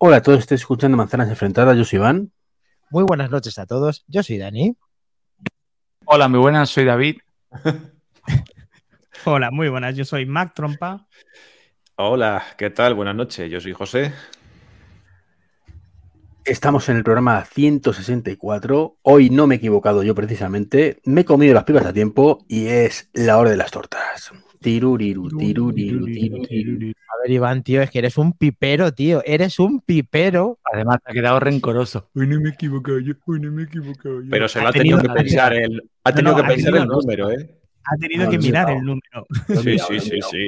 Hola a todos, estoy escuchando Manzanas Enfrentadas, yo soy Iván. Muy buenas noches a todos, yo soy Dani. Hola, muy buenas, soy David. Hola, muy buenas, yo soy Mac Trompa. Hola, ¿qué tal? Buenas noches, yo soy José. Estamos en el programa 164. Hoy no me he equivocado yo precisamente. Me he comido las pipas a tiempo y es la hora de las tortas. Tiruriru, tiruriru, tiruriru. A ver, Iván, tío, es que eres un pipero, tío. Eres un pipero. Además, te ha quedado rencoroso. Hoy no me he equivocado yo, hoy no me he equivocado yo. Pero se lo Ha ha tenido que pensar el, ha tenido no, que ha pensar tenido- el número, ¿eh? Ha tenido No, que no, mirar no. el número. Sí, sí, sí, sí.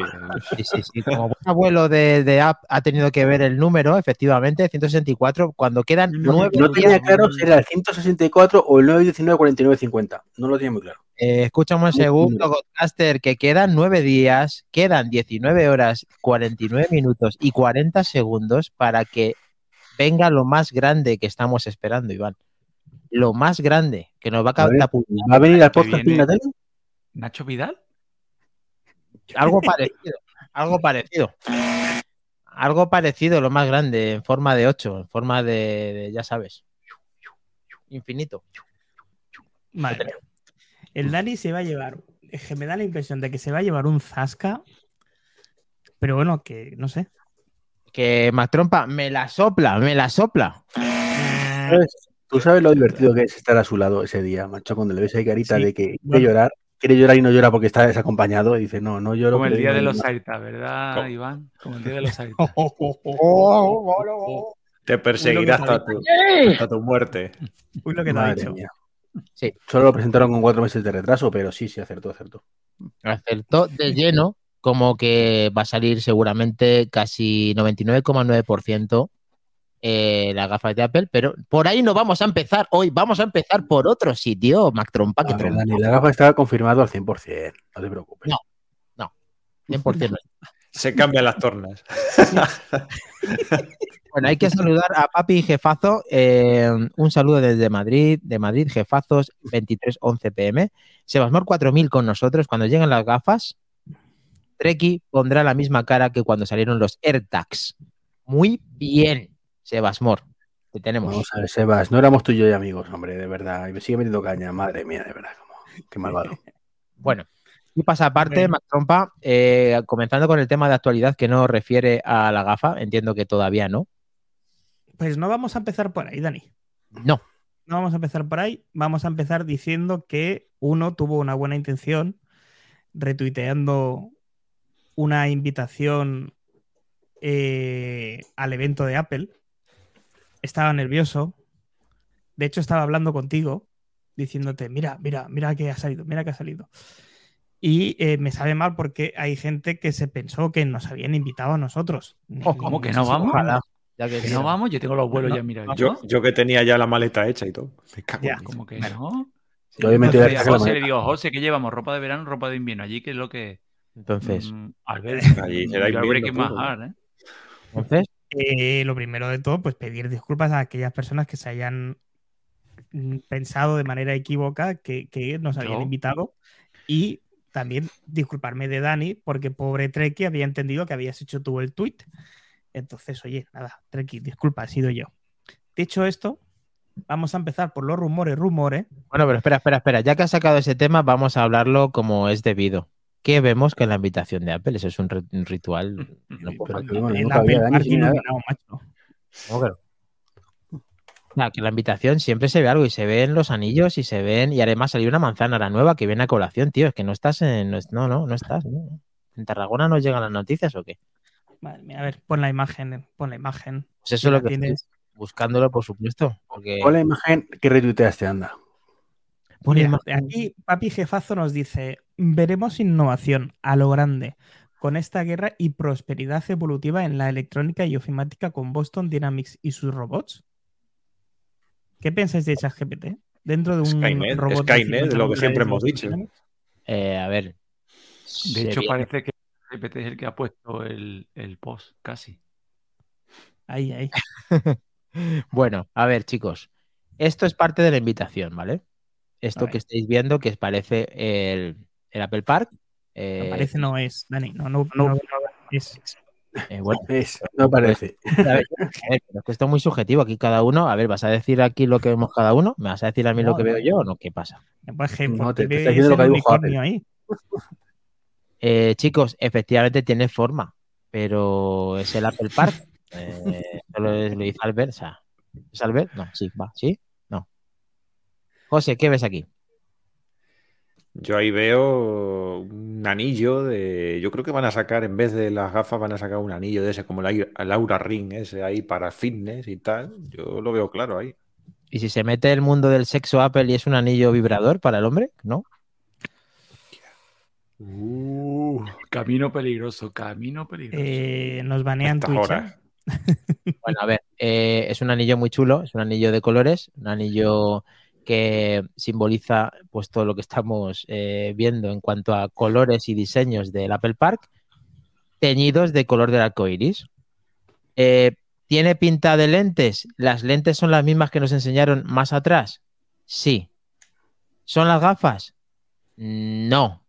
Sí, sí, sí. Como buen abuelo de, de app ha tenido que ver el número, efectivamente, 164, cuando quedan nueve No tenía claro si era el 164 o el 919 49 50. No lo tenía muy claro. Eh, escúchame un segundo. Godcaster, que quedan nueve días, quedan 19 horas, 49 minutos y 40 segundos para que venga lo más grande que estamos esperando, Iván. Lo más grande que nos va a catapultar. ¿Va a venir al podcast? ¿Nacho Vidal? Algo parecido, algo parecido. Algo parecido, lo más grande, en forma de 8, en forma de, de, ya sabes, infinito. Madre mía. El Dani se va a llevar. Es que me da la impresión de que se va a llevar un zasca. Pero bueno, que no sé. Que Mac Trompa me la sopla, me la sopla. ¿Sabes? Tú sabes lo divertido que es estar a su lado ese día, macho, cuando le ves ahí carita Sí, de que quiere bueno. llorar, quiere llorar y no llora porque está desacompañado y dice, no, no lloro. Como el día de los lloro". Airta, ¿verdad, ¿Cómo? Iván? Como el día de los Airta. Te perseguirá Uy, lo que hasta tu, hasta tu muerte. Uy, lo que te ha dicho. mía. Sí. Solo lo presentaron con cuatro meses de retraso, pero sí, sí, acertó, acertó. Acertó de lleno, como que va a salir seguramente casi 99,9% eh, las gafas de Apple, pero por ahí no vamos a empezar hoy, vamos a empezar por otro sitio, Mac Trompa, que ver, Dani, la gafa está confirmado al 100%, no te preocupes. No. 100%. Se cambian las tornas. Bueno, hay que saludar a Papi Jefazo. eh, un saludo desde Madrid, de Madrid, Jefazos 2311 pm. Sebasmor 4000 con nosotros. Cuando lleguen las gafas, Treki pondrá la misma cara que cuando salieron los AirTags. Muy bien, Sebasmor. Te tenemos. Vamos a ver, Sebas, no éramos tú y yo y amigos, hombre, de verdad. Y me sigue metiendo caña, madre mía, de verdad. como- Qué malvado. Bueno, y pasa aparte, Bueno. Mac Trompa, eh, comenzando con el tema de actualidad que no refiere a la gafa. Entiendo que todavía no. Pues no vamos a empezar por ahí, Dani. No. No vamos a empezar por ahí. Vamos a empezar diciendo que uno tuvo una buena intención retuiteando una invitación eh, al evento de Apple. Estaba nervioso. De hecho, estaba hablando contigo, diciéndote, mira, mira, mira que ha salido, mira que ha salido. Y eh, me sabe mal porque hay gente que se pensó que nos habían invitado a nosotros. Oh, ¿cómo que no vamos? Ojalá. Ya que ¿Que no vamos? Yo tengo los vuelos ya mirados. Yo, yo que tenía ya la maleta hecha y todo. Me cago en Ya. Como que no. Yo hoy me Entonces, a José la le digo, José, ¿qué llevamos? ¿Ropa de verano ropa de invierno? Allí, ¿qué es lo que Entonces, Mm, Albert, Allí será yo que majar, ¿eh? entonces, Eh, lo primero de todo, pues pedir disculpas a aquellas personas que se hayan pensado de manera equívoca que, que nos habían Yo. invitado y también disculparme de Dani porque pobre Treki había entendido que habías hecho tú el tweet. Entonces, oye, nada, Treki, disculpa, he sido yo. Dicho esto, vamos a empezar por los rumores, rumores. Bueno, pero espera, espera, espera. Ya que has sacado ese tema, vamos a hablarlo como es debido. ¿Qué vemos que en la invitación de Apple? Eso es un, ri- un ritual. No Pero bueno, el había Party macho. No, claro. Que en la invitación siempre se ve algo y se ven los anillos y se ven. Y además salió una manzana la nueva que viene a colación, tío. Es que no estás en. No, es- no, no, no estás. ¿no? ¿En Tarragona no llegan las noticias o qué? Madre mía, a ver, pon la imagen, pon la imagen. Pues eso es lo que tienes. estoy buscándolo, por supuesto. Porque. Pon la imagen que retuiteaste, anda. Mira, aquí Papi Jefazo nos dice, veremos innovación a lo grande con esta guerra y prosperidad evolutiva en la electrónica y ofimática con Boston Dynamics y sus robots. ¿Qué pensáis de ChatGPT? Dentro de un Skynet, robot de Skynet, 50 lo que siempre hemos de dicho. Eh, a ver. De hecho, viene. parece que GPT es el que ha puesto el, el post, casi. Ahí, ahí. Bueno, a ver, chicos. Esto es parte de la invitación, ¿vale? Esto que estáis viendo, que parece el, el Apple Park. eh, Me parece no es, Dani. No, no, no, no, es. Eh, bueno, Es, no parece. a ver, a ver, pero es que esto es muy subjetivo. Aquí cada uno, a ver, ¿vas a decir aquí lo que vemos cada uno? ¿Me vas a decir a mí lo que no. veo yo o no? ¿Qué pasa? Pues No, te- te lo que unicornio ahí. Eh, chicos, efectivamente tiene forma, pero es el Apple Park. Eh, solo es- lo dice Albert. O sea, ¿Es Albert? No, sí, va, ¿sí? No. José, ¿qué ves aquí? Yo ahí veo un anillo de. Yo creo que van a sacar, en vez de las gafas, van a sacar un anillo de ese, como el Aura- el Aura Ring, ese ahí para fitness y tal. Yo lo veo claro ahí. ¿Y si se mete el mundo del sexo Apple y es un anillo vibrador para el hombre? ¿No? Uh, camino peligroso, camino peligroso. Eh, nos banean Twitch. horas. ¿eh? Bueno, a ver, eh, es un anillo muy chulo, es un anillo de colores, un anillo que simboliza pues todo lo que estamos eh, viendo en cuanto a colores y diseños del Apple Park, teñidos de color del arco iris. Eh, ¿Tiene pinta de lentes? ¿Las lentes son las mismas que nos enseñaron más atrás? Sí. ¿Son las gafas? No.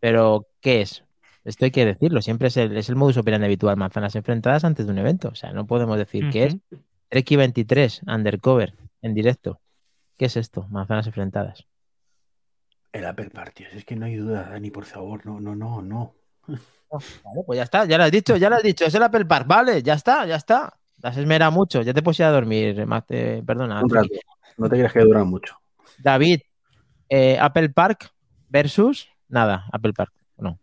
Pero, ¿qué es? Esto hay que decirlo, siempre es el, es el modus operandi habitual, manzanas enfrentadas antes de un evento. O sea, no podemos decir qué es. Treki 23, undercover, en directo. ¿Qué es esto? Manzanas enfrentadas. El Apple Party, es que no hay duda, Dani, por favor, no, no, no, no. Vale, pues ya está, ya lo has dicho, ya lo has dicho, es el Apple Park, vale, ya está, ya está. Te has esmerado mucho, ya te puedes ir a dormir, Mate, perdona. Un rato. Treki. No te creas que dura mucho. David, eh, Apple Park versus nada, Apple Park. No.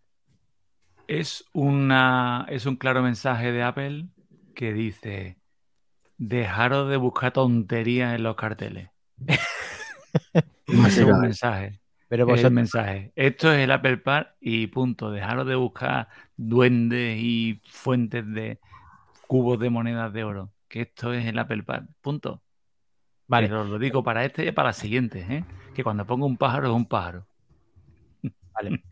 Es, una, es un claro mensaje de Apple que dice: Dejaros de buscar tonterías en los carteles. Es un mensaje. Pero Es el mensaje. Esto es el Apple Park y punto. Dejaros de buscar duendes y fuentes de cubos de monedas de oro. Que esto es el Apple Park. Punto. vale, Pero lo digo para este y para las siguientes, ¿eh? Que cuando pongo un pájaro es un pájaro. vale,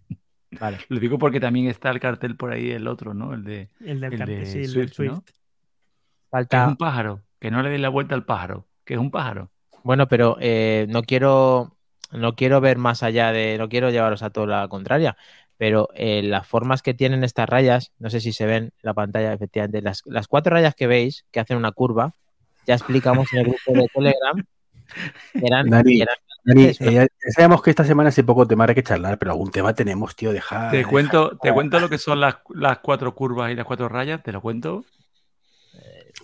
vale. Lo digo porque también está el cartel por ahí, el otro, ¿no? El de. El del El cartel, de sí, el del Swift, Swift. ¿no? Que es Falta, un pájaro. Que no le dé la vuelta al pájaro. Que es un pájaro. Bueno, pero eh, no quiero no quiero ver más allá de, no quiero llevaros a toda la contraria, pero eh, las formas que tienen estas rayas, no sé si se ven en la pantalla, efectivamente, las, las cuatro rayas que veis, que hacen una curva, ya explicamos en el grupo de Telegram, eran, Dani, eran- eh, ya sabemos que esta semana es poco tema hay que charlar, pero algún tema tenemos, tío, deja. Te deja- cuento, te cuento lo que son las, las cuatro curvas y las cuatro rayas, te lo cuento.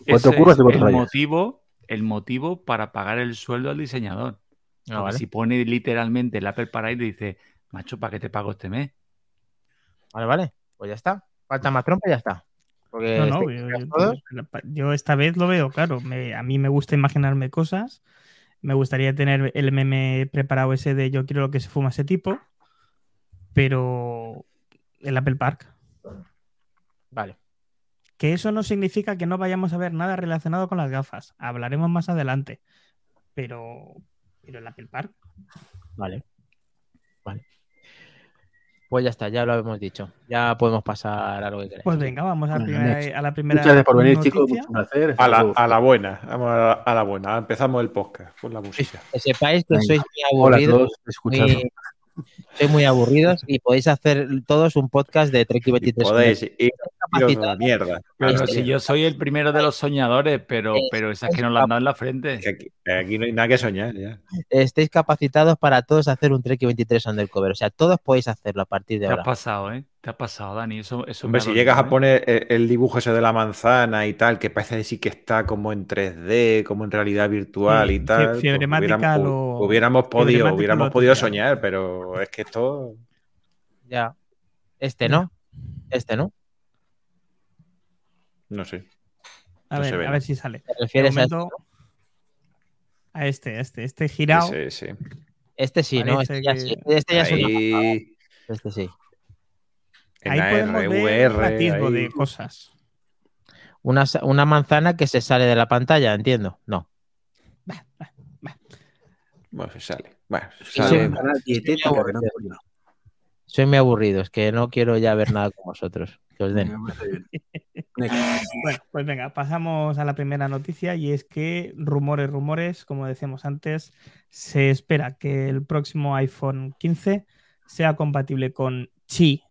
Cuatro Ese curvas y es cuatro el rayas. motivo, el motivo para pagar el sueldo al diseñador. Ah, vale, si pone literalmente el Apple para le dice, macho, ¿para qué te pago este mes? vale, vale, pues ya está. Falta más trompa y ya está. Porque No, no, estáis yo, yo- todos. yo esta vez lo veo, claro. me- a mí me gusta imaginarme cosas. Me gustaría tener el meme preparado ese de yo quiero lo que se fuma ese tipo. Pero el Apple Park. Vale, Que eso no significa que no vayamos a ver nada relacionado con las gafas. Hablaremos más adelante. Pero, pero el Apple Park. vale, vale. Pues ya está, ya lo hemos dicho. Ya podemos pasar a lo que queráis. Pues venga, vamos a, primera, a la primera. Muchas gracias por venir, noticia. chicos. Mucho placer. A la, a la buena. Vamos a la, a la buena. Empezamos el podcast con la música. Que sepáis que Venga. sois muy Hola a aburridos. todos, escuchando. muy, sois muy aburridos y podéis hacer todos un podcast de Trek Y 23. podéis ir a capacitados. la mierda. Pero Este- si yo soy el primero de los soñadores, pero, pero esas que no las han dado en la frente. Aquí, aquí no hay nada que soñar ya. Estéis capacitados para todos hacer un Trek 23 undercover. O sea, todos podéis hacerlo a partir de Te has ahora. pasado, ¿eh? Te has pasado, Dani. Eso, eso Hombre, ha si dolido, llegas a poner el, el dibujo ese de la manzana y tal, que parece que sí que está como en 3D, como en realidad virtual Sí, y tal. fiebremática hubiéramos, lo- hubiéramos podido, hubiéramos lo podido soñar, pero es que esto. Ya. Este no. Este no. No sé. A No ver, ve a ver si sale. ¿Te De refieres a este? momento, a este, a este, este girado. Ese, ese. Este sí, ¿no? Este ya que- sí. Este ya es una- Ahí, Este sí. En Ahí AR, podemos ver VR, atisbo ahí. de cosas. Una, una manzana que se sale de la pantalla, entiendo. No. Bueno, se sale. Bueno, se sale. Soy muy aburrido, es que no quiero ya ver nada con vosotros. Que os den. Bueno, pues venga, pasamos a la primera noticia y es que rumores, rumores, como decíamos antes, se espera que el próximo iPhone 15 sea compatible con Qi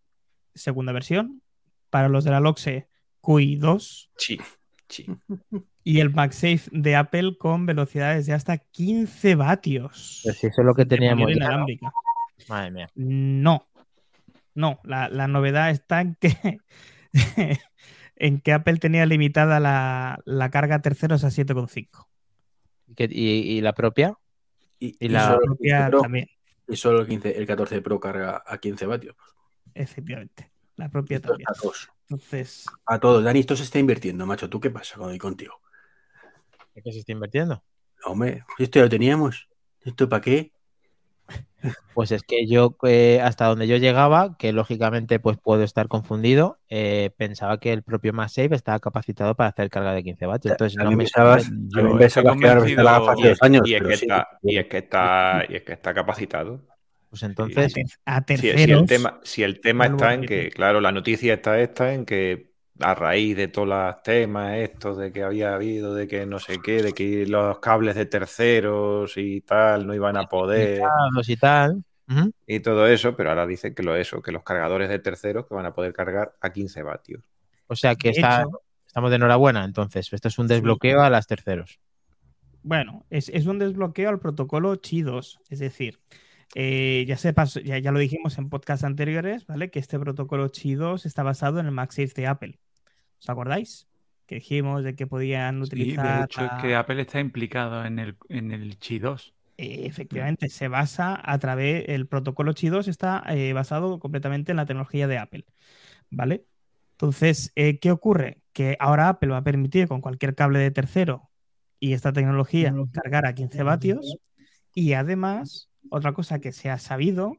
segunda versión, para los de la LOXE QI 2 Sí, sí. y el MagSafe de Apple con velocidades de hasta 15 vatios. Pero si eso es lo que teníamos ya. Madre mía. No, no, la, la novedad está en que, en que Apple tenía limitada la, la carga a terceros a 7,5. ¿Qué- ¿Y, y la propia? Y, Y y la solo el propia 15 Pro- también, y solo el, 15, el 14 Pro carga a 15 vatios. Efectivamente. La propia Esto también. A todos. Entonces, A todos. Dani, esto se está invirtiendo, macho. ¿Tú qué pasa con contigo? ¿En qué se está invirtiendo? Hombre, esto ya lo teníamos. ¿Esto para qué? Pues es que yo, eh, hasta donde yo llegaba, que lógicamente pues puedo estar confundido, eh, pensaba que el propio MagSafe estaba capacitado para hacer carga de 15 vatios. Entonces no me pensabas, sorprende. yo también estoy pensabas que hace es, dos años. y es pero que sí. está, y es que está, y es que está capacitado. Pues a, entonces, a Si, terceros. si el tema, si el tema está en que, claro, la noticia está esta en que a raíz de todos los temas estos de que había habido, de que no sé qué, de que los cables de terceros y tal no iban a poder y tal. Ujú. y todo eso, pero ahora dicen que lo eso, que los cargadores de terceros que van a poder cargar a 15 vatios. O sea que De está, hecho, estamos de enhorabuena. Entonces, esto es un Sí. desbloqueo a las terceros. Bueno, es, es un desbloqueo al protocolo Qi2, es decir, eh, ya, se pasó- ya, ya lo dijimos en podcasts anteriores, ¿vale? Que este protocolo Qi2 está basado en el MagSafe de Apple. ¿Os acordáis? Que dijimos de que podían Sí, de utilizar. hecho es la- que Apple está implicado en el, en el Qi 2. eh, efectivamente, se basa a través. El protocolo Qi2 está eh, basado completamente en la tecnología de Apple, ¿vale? Entonces, eh, ¿qué ocurre? Que ahora Apple va a permitir con cualquier cable de tercero y esta tecnología cargar a 15 vatios. Y además, otra cosa que se ha sabido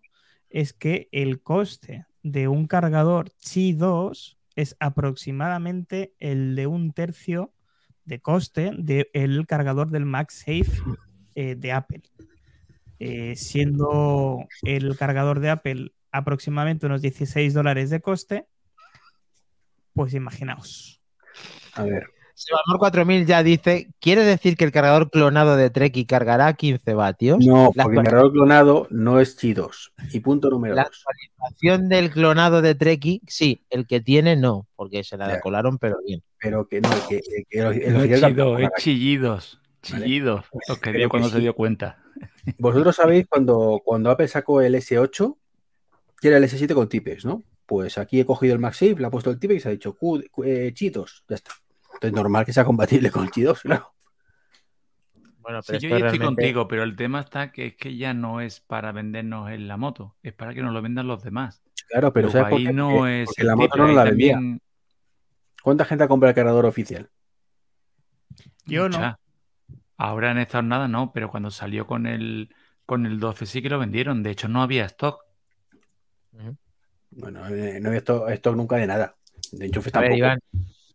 es que el coste de un cargador Qi 2 es aproximadamente el de un tercio de coste del cargador del MagSafe eh, de Apple. Eh, siendo el cargador de Apple aproximadamente unos 16 dólares de coste, pues imaginaos. A ver. Sebamor 4000 ya dice, ¿quiere decir que el cargador clonado de Treki cargará a 15 vatios? No, La porque el cargador clonado no es Chi 2. Y punto número La 2. actualización del clonado de Treki, sí, el que tiene no, porque se la Ya. colaron, pero bien. Pero que no, que, que- que el, el No es oficial Qi 2, tampoco es carga. chillidos. Vale. Chillidos. Los que dio que cuando sí. se dio cuenta. Vosotros sabéis cuando, cuando Apple sacó el S8, que era el S7 con tipes, ¿no? Pues aquí he cogido el MagSafe, le ha puesto el tipe y se ha dicho eh, Chi 2. Ya está. Entonces normal que sea compatible con el Chi 2, claro. Bueno, Sí, pero yo estoy contigo, pero el tema está que es que ya no es para vendernos en la moto, es para que nos lo vendan los demás. Claro, pero ¿sabes por ahí qué? no Porque- es porque el la moto no la vendía. también- ¿Cuánta gente ha comprado el cargador oficial? Yo no. Ahora en esta jornada no, pero cuando salió con el con el 12 sí que lo vendieron. De hecho, no había stock. Bueno, eh, no había esto, esto nunca de nada. De enchufes A ver, tampoco. Iván,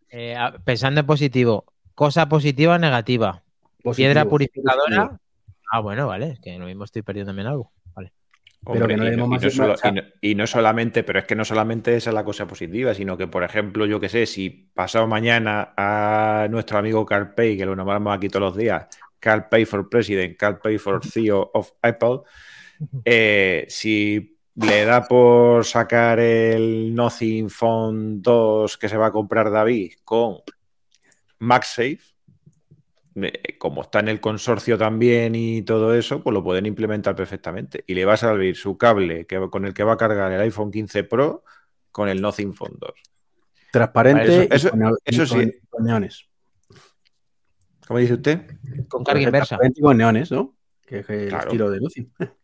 eh, pensando en positivo, cosa positiva o negativa. Positivo, Piedra purificadora. positivo. Ah, bueno, vale, es que lo mismo estoy perdiéndome en algo. Vale. Pero que no y, más- no solo- y no- y no solamente, pero es que no solamente esa es la cosa positiva, sino que, por ejemplo, yo que sé, si pasado mañana a nuestro amigo Carl Pay, que lo nombramos aquí todos los días, Carl Pay for President, Carl Pay for CEO of Apple, eh, si le da por sacar el Nothing Phone 2 que se va a comprar David con MagSafe, como está en el consorcio también y todo eso, pues lo pueden implementar perfectamente. Y le va a servir su cable que, con el que va a cargar el iPhone 15 Pro con el Nothing Phone 2. Transparente Eso- con, sí. con- neones. ¿Cómo dice usted? Con carga inversa. Transparente y con neones, ¿no? Que es el Claro. estilo de Lucy.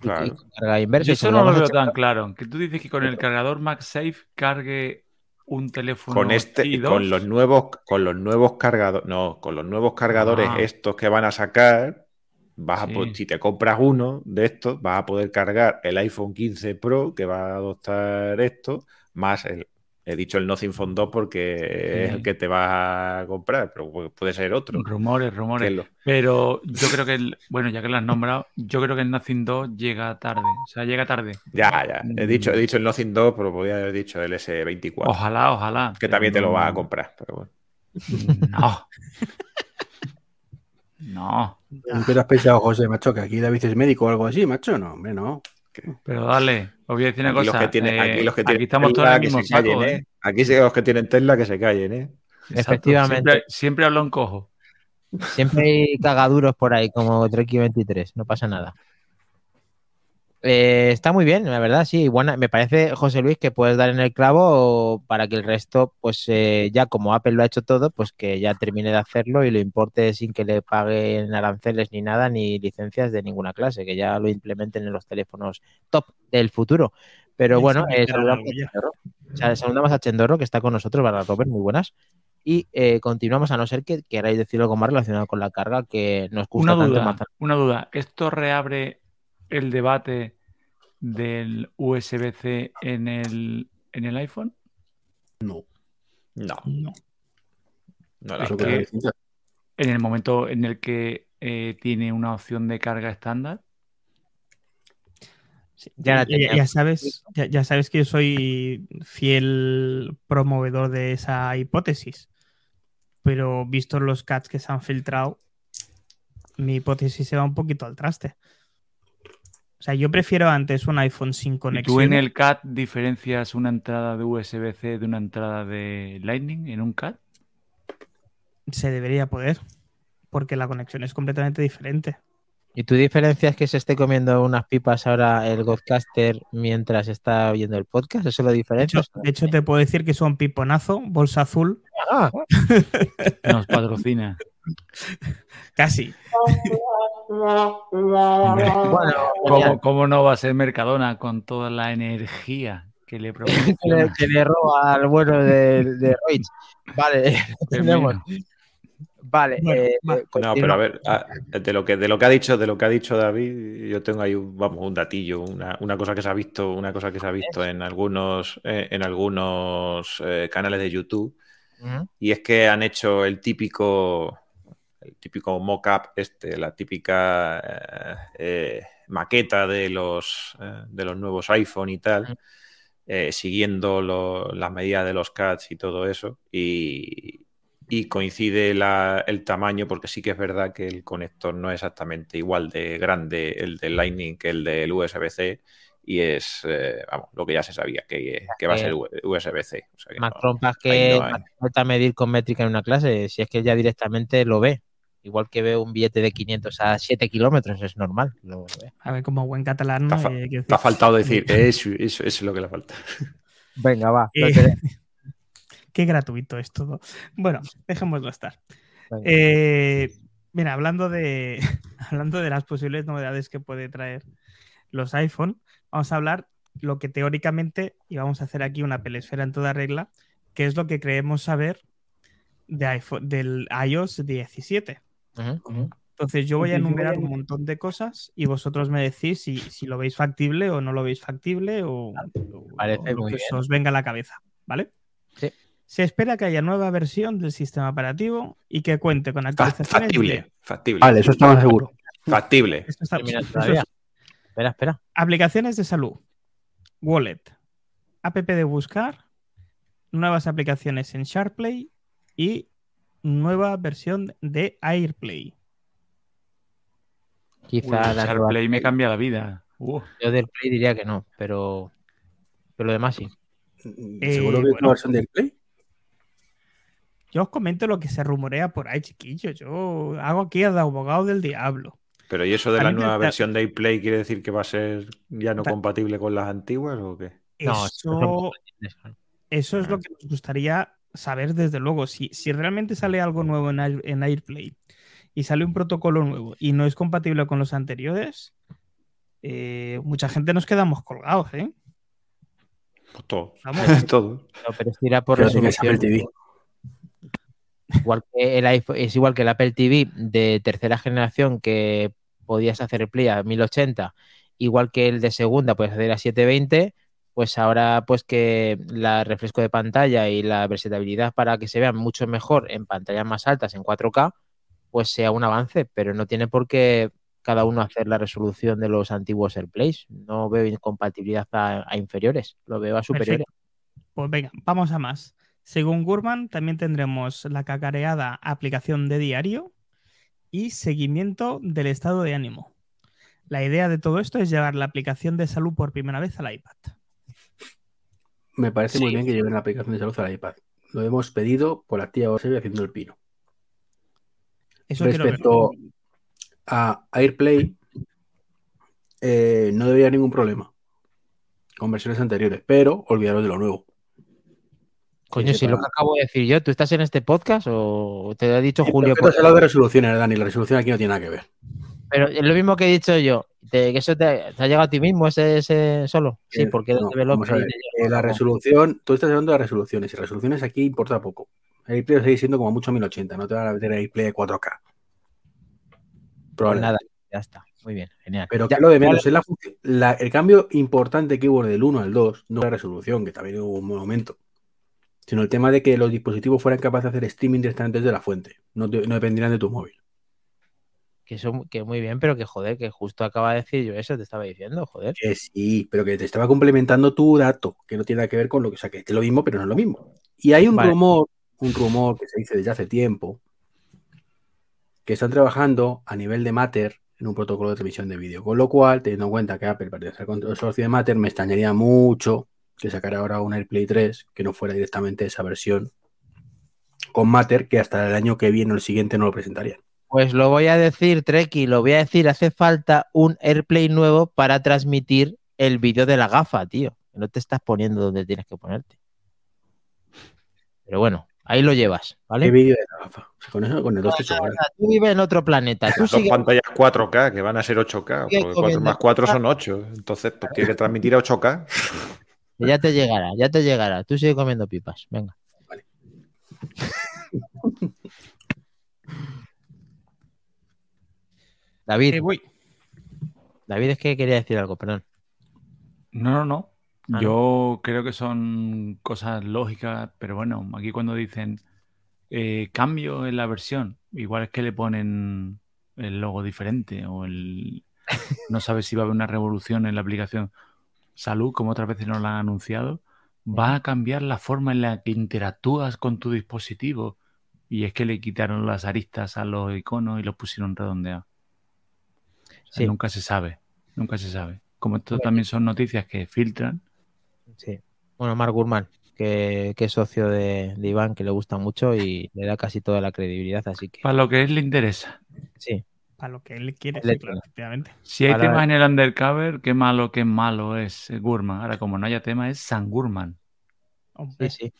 Claro. Y con carga inversa. Yo y eso no lo veo tan claro. Que tú dices que con el cargador MagSafe cargue un teléfono Con este, Qi con 2. los nuevos, con los nuevos cargadores, no, con los nuevos cargadores Ah. estos que van a sacar, vas a si te compras uno de estos, vas a poder cargar el iPhone 15 Pro que va a adoptar esto, más el, he dicho el Nothing Phone 2 porque es el que te vas a comprar, pero pu- puede ser otro. Rumores, rumores. lo- Pero yo creo que, el, bueno, ya que lo has nombrado, yo creo que el Nothing 2 llega tarde. O sea, llega tarde. Ya, ya. He dicho, Mm. he dicho el Nothing 2, pero podría haber dicho el S24. Ojalá, ojalá. que pero también te lo vas a comprar, pero bueno. No. No. ¿Qué te has pensado, José, macho? Que aquí David es médico o algo así, macho. No, hombre, no. Pero dale, os voy a decir una Aquí los cosa. que tienen, eh, aquí los que tienen estamos todos Tesla en el que mismo se callen, saco, ¿eh? ¿eh? Aquí sí los que tienen Tesla que se callen, ¿eh? Exacto, Efectivamente. Siempre, siempre hablo en cojo. Siempre hay cagaduros por ahí, como Treki 23, no pasa nada. Eh, está muy bien, la verdad, sí. Buena, me parece, José Luis, que puedes dar en el clavo para que el resto, pues eh, ya como Apple lo ha hecho todo, pues que ya termine de hacerlo y lo importe sin que le paguen aranceles ni nada, ni licencias de ninguna clase, que ya lo implementen en los teléfonos top del futuro. Pero bueno, eh, saludamos, a Chendorro. Saludamos a Chendorro, que está con nosotros, barra Robert, muy buenas. Y eh, continuamos, a no ser que queráis decir algo más relacionado con la carga que nos gusta Una tanto duda, una duda. ¿Esto reabre el debate del USB-C en el, en el iPhone? No. No, No. no la Eso que-. En el momento en el que eh, tiene una opción de carga estándar. Sí, Ya sabes, ya, ya sabes que yo soy fiel promovedor de esa hipótesis. Pero visto los cats que se han filtrado, mi hipótesis se va un poquito al traste. O sea, yo prefiero antes un iPhone sin ¿Y conexión. tú en el CAT diferencias una entrada de USB-C de una entrada de Lightning en un CAT? Se debería poder, porque la conexión es completamente diferente. ¿Y tu diferencia es que se esté comiendo unas pipas ahora el Godcaster mientras está oyendo el podcast? ¿Eso lo De hecho, diferencias? de hecho, te puedo decir que son piponazo, bolsa azul, Ah, Nos patrocina. casi. bueno, ¿Cómo, cómo no va a ser Mercadona con toda la energía que le que, le, proporciona? que le roba al bueno de, de Roig. Vale, tenemos. Vale, Bueno, eh, va. No, pero a continúa. ver, de lo que de lo que ha dicho, de lo que ha dicho David, yo tengo ahí un, vamos, un datillo, una, una cosa que se ha visto, una cosa que se ha visto en algunos, eh, en algunos eh, canales de YouTube, y es que han hecho el típico, el típico mock-up, este, la típica eh, eh, maqueta de los, eh, de los nuevos iPhone y tal, siguiendo lo- las medidas de los CATs y todo eso, y, y coincide la- el tamaño, porque sí que es verdad que el conector no es exactamente igual de grande el del Lightning que el del USB-C, y es, vamos, lo que ya se sabía, que, que va a ser USB-C. O sea que Más no- trompas que no falta medir con métrica en una clase, si es que ya directamente lo ve. Igual que ve un billete de 500 a 7 kilómetros, es normal. Lo. A ver, como buen catalán, Te Eh, Te ha faltado decir, eso, eso, eso es lo que le falta. Venga, va. Eh, Qué gratuito es todo. Bueno, dejémoslo estar. Eh, mira, hablando de, hablando de las posibles novedades que puede traer los iPhone, vamos a hablar lo que teóricamente, y vamos a hacer aquí una pelesfera en toda regla, que es lo que creemos saber de iPhone, del iOS 17. Entonces yo voy a enumerar un montón de cosas y vosotros me decís si, si lo veis factible o no lo veis factible o, o- parece o lo muy que bien. os venga a la cabeza, ¿vale? Sí. Se espera que haya nueva versión del sistema operativo y que cuente con actualizaciones. Factible, de- factible. Vale, eso estaba seguro. Factible. Está- eso es- Espera, espera. aplicaciones de salud, wallet, app de buscar, nuevas aplicaciones en SharePlay y nueva versión de AirPlay. Uy, Quizá la nueva- SharePlay me cambia la vida. Uh, Yo del Play diría que no, pero, pero lo demás sí. ¿Seguro que es bueno. una versión del Play? Yo os comento lo que se rumorea por ahí, chiquillos. Yo hago aquí al abogado del diablo. Pero ¿y eso de la nueva versión de iPlay quiere decir que va a ser ya no compatible con las antiguas o qué? No, Eso, eso es lo que nos gustaría saber desde luego. Si, si realmente sale algo nuevo en, Air- en AirPlay y sale un protocolo nuevo y no es compatible con los anteriores, eh, mucha gente nos quedamos colgados, ¿eh? Pues todo. Vamos. todo. No, pero es que irá por resolución. Apple TV. Igual que el iPhone, es igual que el Apple TV de tercera generación que podías hacer el Play a 1080, igual que el de segunda puedes hacer a 720, pues ahora pues que la refresco de pantalla y la versatilidad para que se vean mucho mejor en pantallas más altas en 4K, pues sea un avance, pero no tiene por qué cada uno hacer la resolución de los antiguos AirPlays. No veo incompatibilidad a, inferiores, lo veo a superiores. Pues venga, vamos a más. Según Gurman, también tendremos la cacareada aplicación de diario y seguimiento del estado de ánimo. La idea de todo esto es llevar la aplicación de salud por primera vez al iPad. Me parece muy bien que lleven la aplicación de salud al iPad. Lo hemos pedido por activa o haciendo el pino. Eso. Respecto a AirPlay, eh, no debería ningún problema con versiones anteriores, pero olvidaros de lo nuevo. Coño, si lo que acabo de decir yo, ¿tú estás en este podcast o te lo ha dicho Julio? Has hablado de resoluciones, Dani. La resolución aquí no tiene nada que ver. Pero es lo mismo que he dicho yo, que eso te, te ha llegado a ti mismo ese, ese solo. Sí, Eh, porque no, vamos a ver, eh, la resolución, tú estás hablando de resoluciones y resoluciones aquí importa poco. AirPlay sigue siendo como mucho 1080, no te van a meter AirPlay de 4K. Pues Probablemente. nada, ya está. Muy bien, genial. Pero Ya- que lo de menos es la, func- la- el cambio importante que hubo del 1 al 2, no la resolución, que también hubo un momento, sino el tema de que los dispositivos fueran capaces de hacer streaming directamente desde la fuente, no, te- no dependieran de tu móvil. Que, eso, que muy bien, pero que joder, que justo acaba de decir yo eso, te estaba diciendo, joder. Que sí, pero que te estaba complementando tu dato, que no tiene nada que ver con lo que, o sea, que es lo mismo, pero no es lo mismo. Y hay un Vale. rumor, un rumor que se dice desde hace tiempo, que están trabajando a nivel de Matter en un protocolo de transmisión de vídeo, con lo cual, teniendo en cuenta que Apple pertenece al consorcio de Matter, me extrañaría mucho que sacara ahora un AirPlay 3 que no fuera directamente esa versión con Matter, que hasta el año que viene o el siguiente no lo presentarían. Pues lo voy a decir, Treki, lo voy a decir, hace falta un AirPlay nuevo para transmitir el vídeo de la gafa, tío. No te estás poniendo donde tienes que ponerte. Pero bueno, ahí lo llevas, ¿Qué ¿vale? vídeo de la gafa? O sea, con eso, con el 2 te sobra. Tú vives en otro planeta. Tú Las dos sigue- pantallas 4K, que van a ser 8K, Sigue porque 4 comiendo más 4 cosas. son 8. Entonces, pues tiene que transmitir a 8K. que ya te llegará, ya te llegará. Tú sigue comiendo pipas. Venga. Vale. David, Eh, voy. David es que quería decir algo, perdón. No, no, no. Ah, Yo creo que son cosas lógicas, pero bueno, aquí cuando dicen eh, cambio en la versión, igual es que le ponen el logo diferente o el no sabes si va a haber una revolución en la aplicación salud, como otras veces nos la han anunciado, va a cambiar la forma en la que interactúas con tu dispositivo. Y es que le quitaron las aristas a los iconos y los pusieron redondeados. O sea, Sí. Nunca se sabe, nunca se sabe. Como esto Bueno. también son noticias que filtran, Sí. Bueno, Mark Gurman, que, que es socio de, de Iván, que le gusta mucho y le da casi toda la credibilidad, así que para lo que él le interesa. sí. Para lo que él quiere, Le sí, claro, efectivamente. Si hay Para- temas en el undercover, qué malo, qué malo es Gurman. Ahora, como no haya tema, es San Gurman. Hombre. Sí,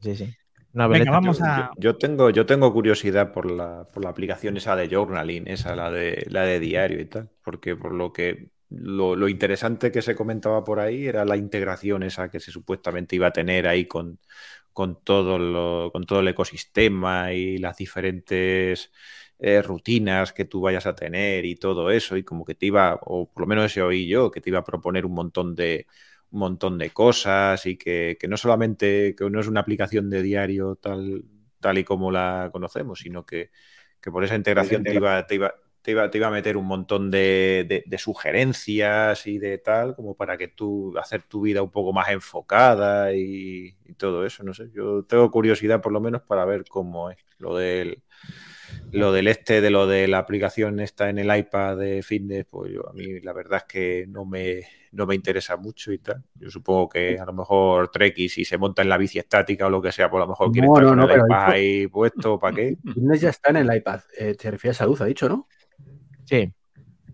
sí. Sí, sí. Una Venga, veleta. vamos Yo, a. yo- yo tengo, yo tengo curiosidad por la, por la aplicación esa de Journaling, esa, la de, la de diario y tal, porque por lo que lo, lo interesante que se comentaba por ahí era la integración esa que se supuestamente iba a tener ahí con, con todo lo, con todo el ecosistema y las diferentes eh, rutinas que tú vayas a tener y todo eso, y como que te iba, o por lo menos eso oí yo, que te iba a proponer un montón de, montón de cosas y que, que no solamente que no es una aplicación de diario tal, tal y como la conocemos, sino que, que por esa integración te iba, te iba, te iba, te iba a meter un montón de, de- sugerencias y de tal, como para que tú hacer tu vida un poco más enfocada y todo eso. No sé, yo tengo curiosidad por lo menos para ver cómo es lo del lo del este, de lo de la aplicación esta en el iPad de fitness, pues yo, a mí la verdad es que no me, no me interesa mucho y tal. Yo supongo que a lo mejor Treki, si se monta en la bici estática o lo que sea, pues a lo mejor quiere No, estar no, con no, el pero iPad ahí puesto, ¿para qué? Fitness ya está en el iPad. Eh, te refieres a salud, ha dicho, ¿no? Sí.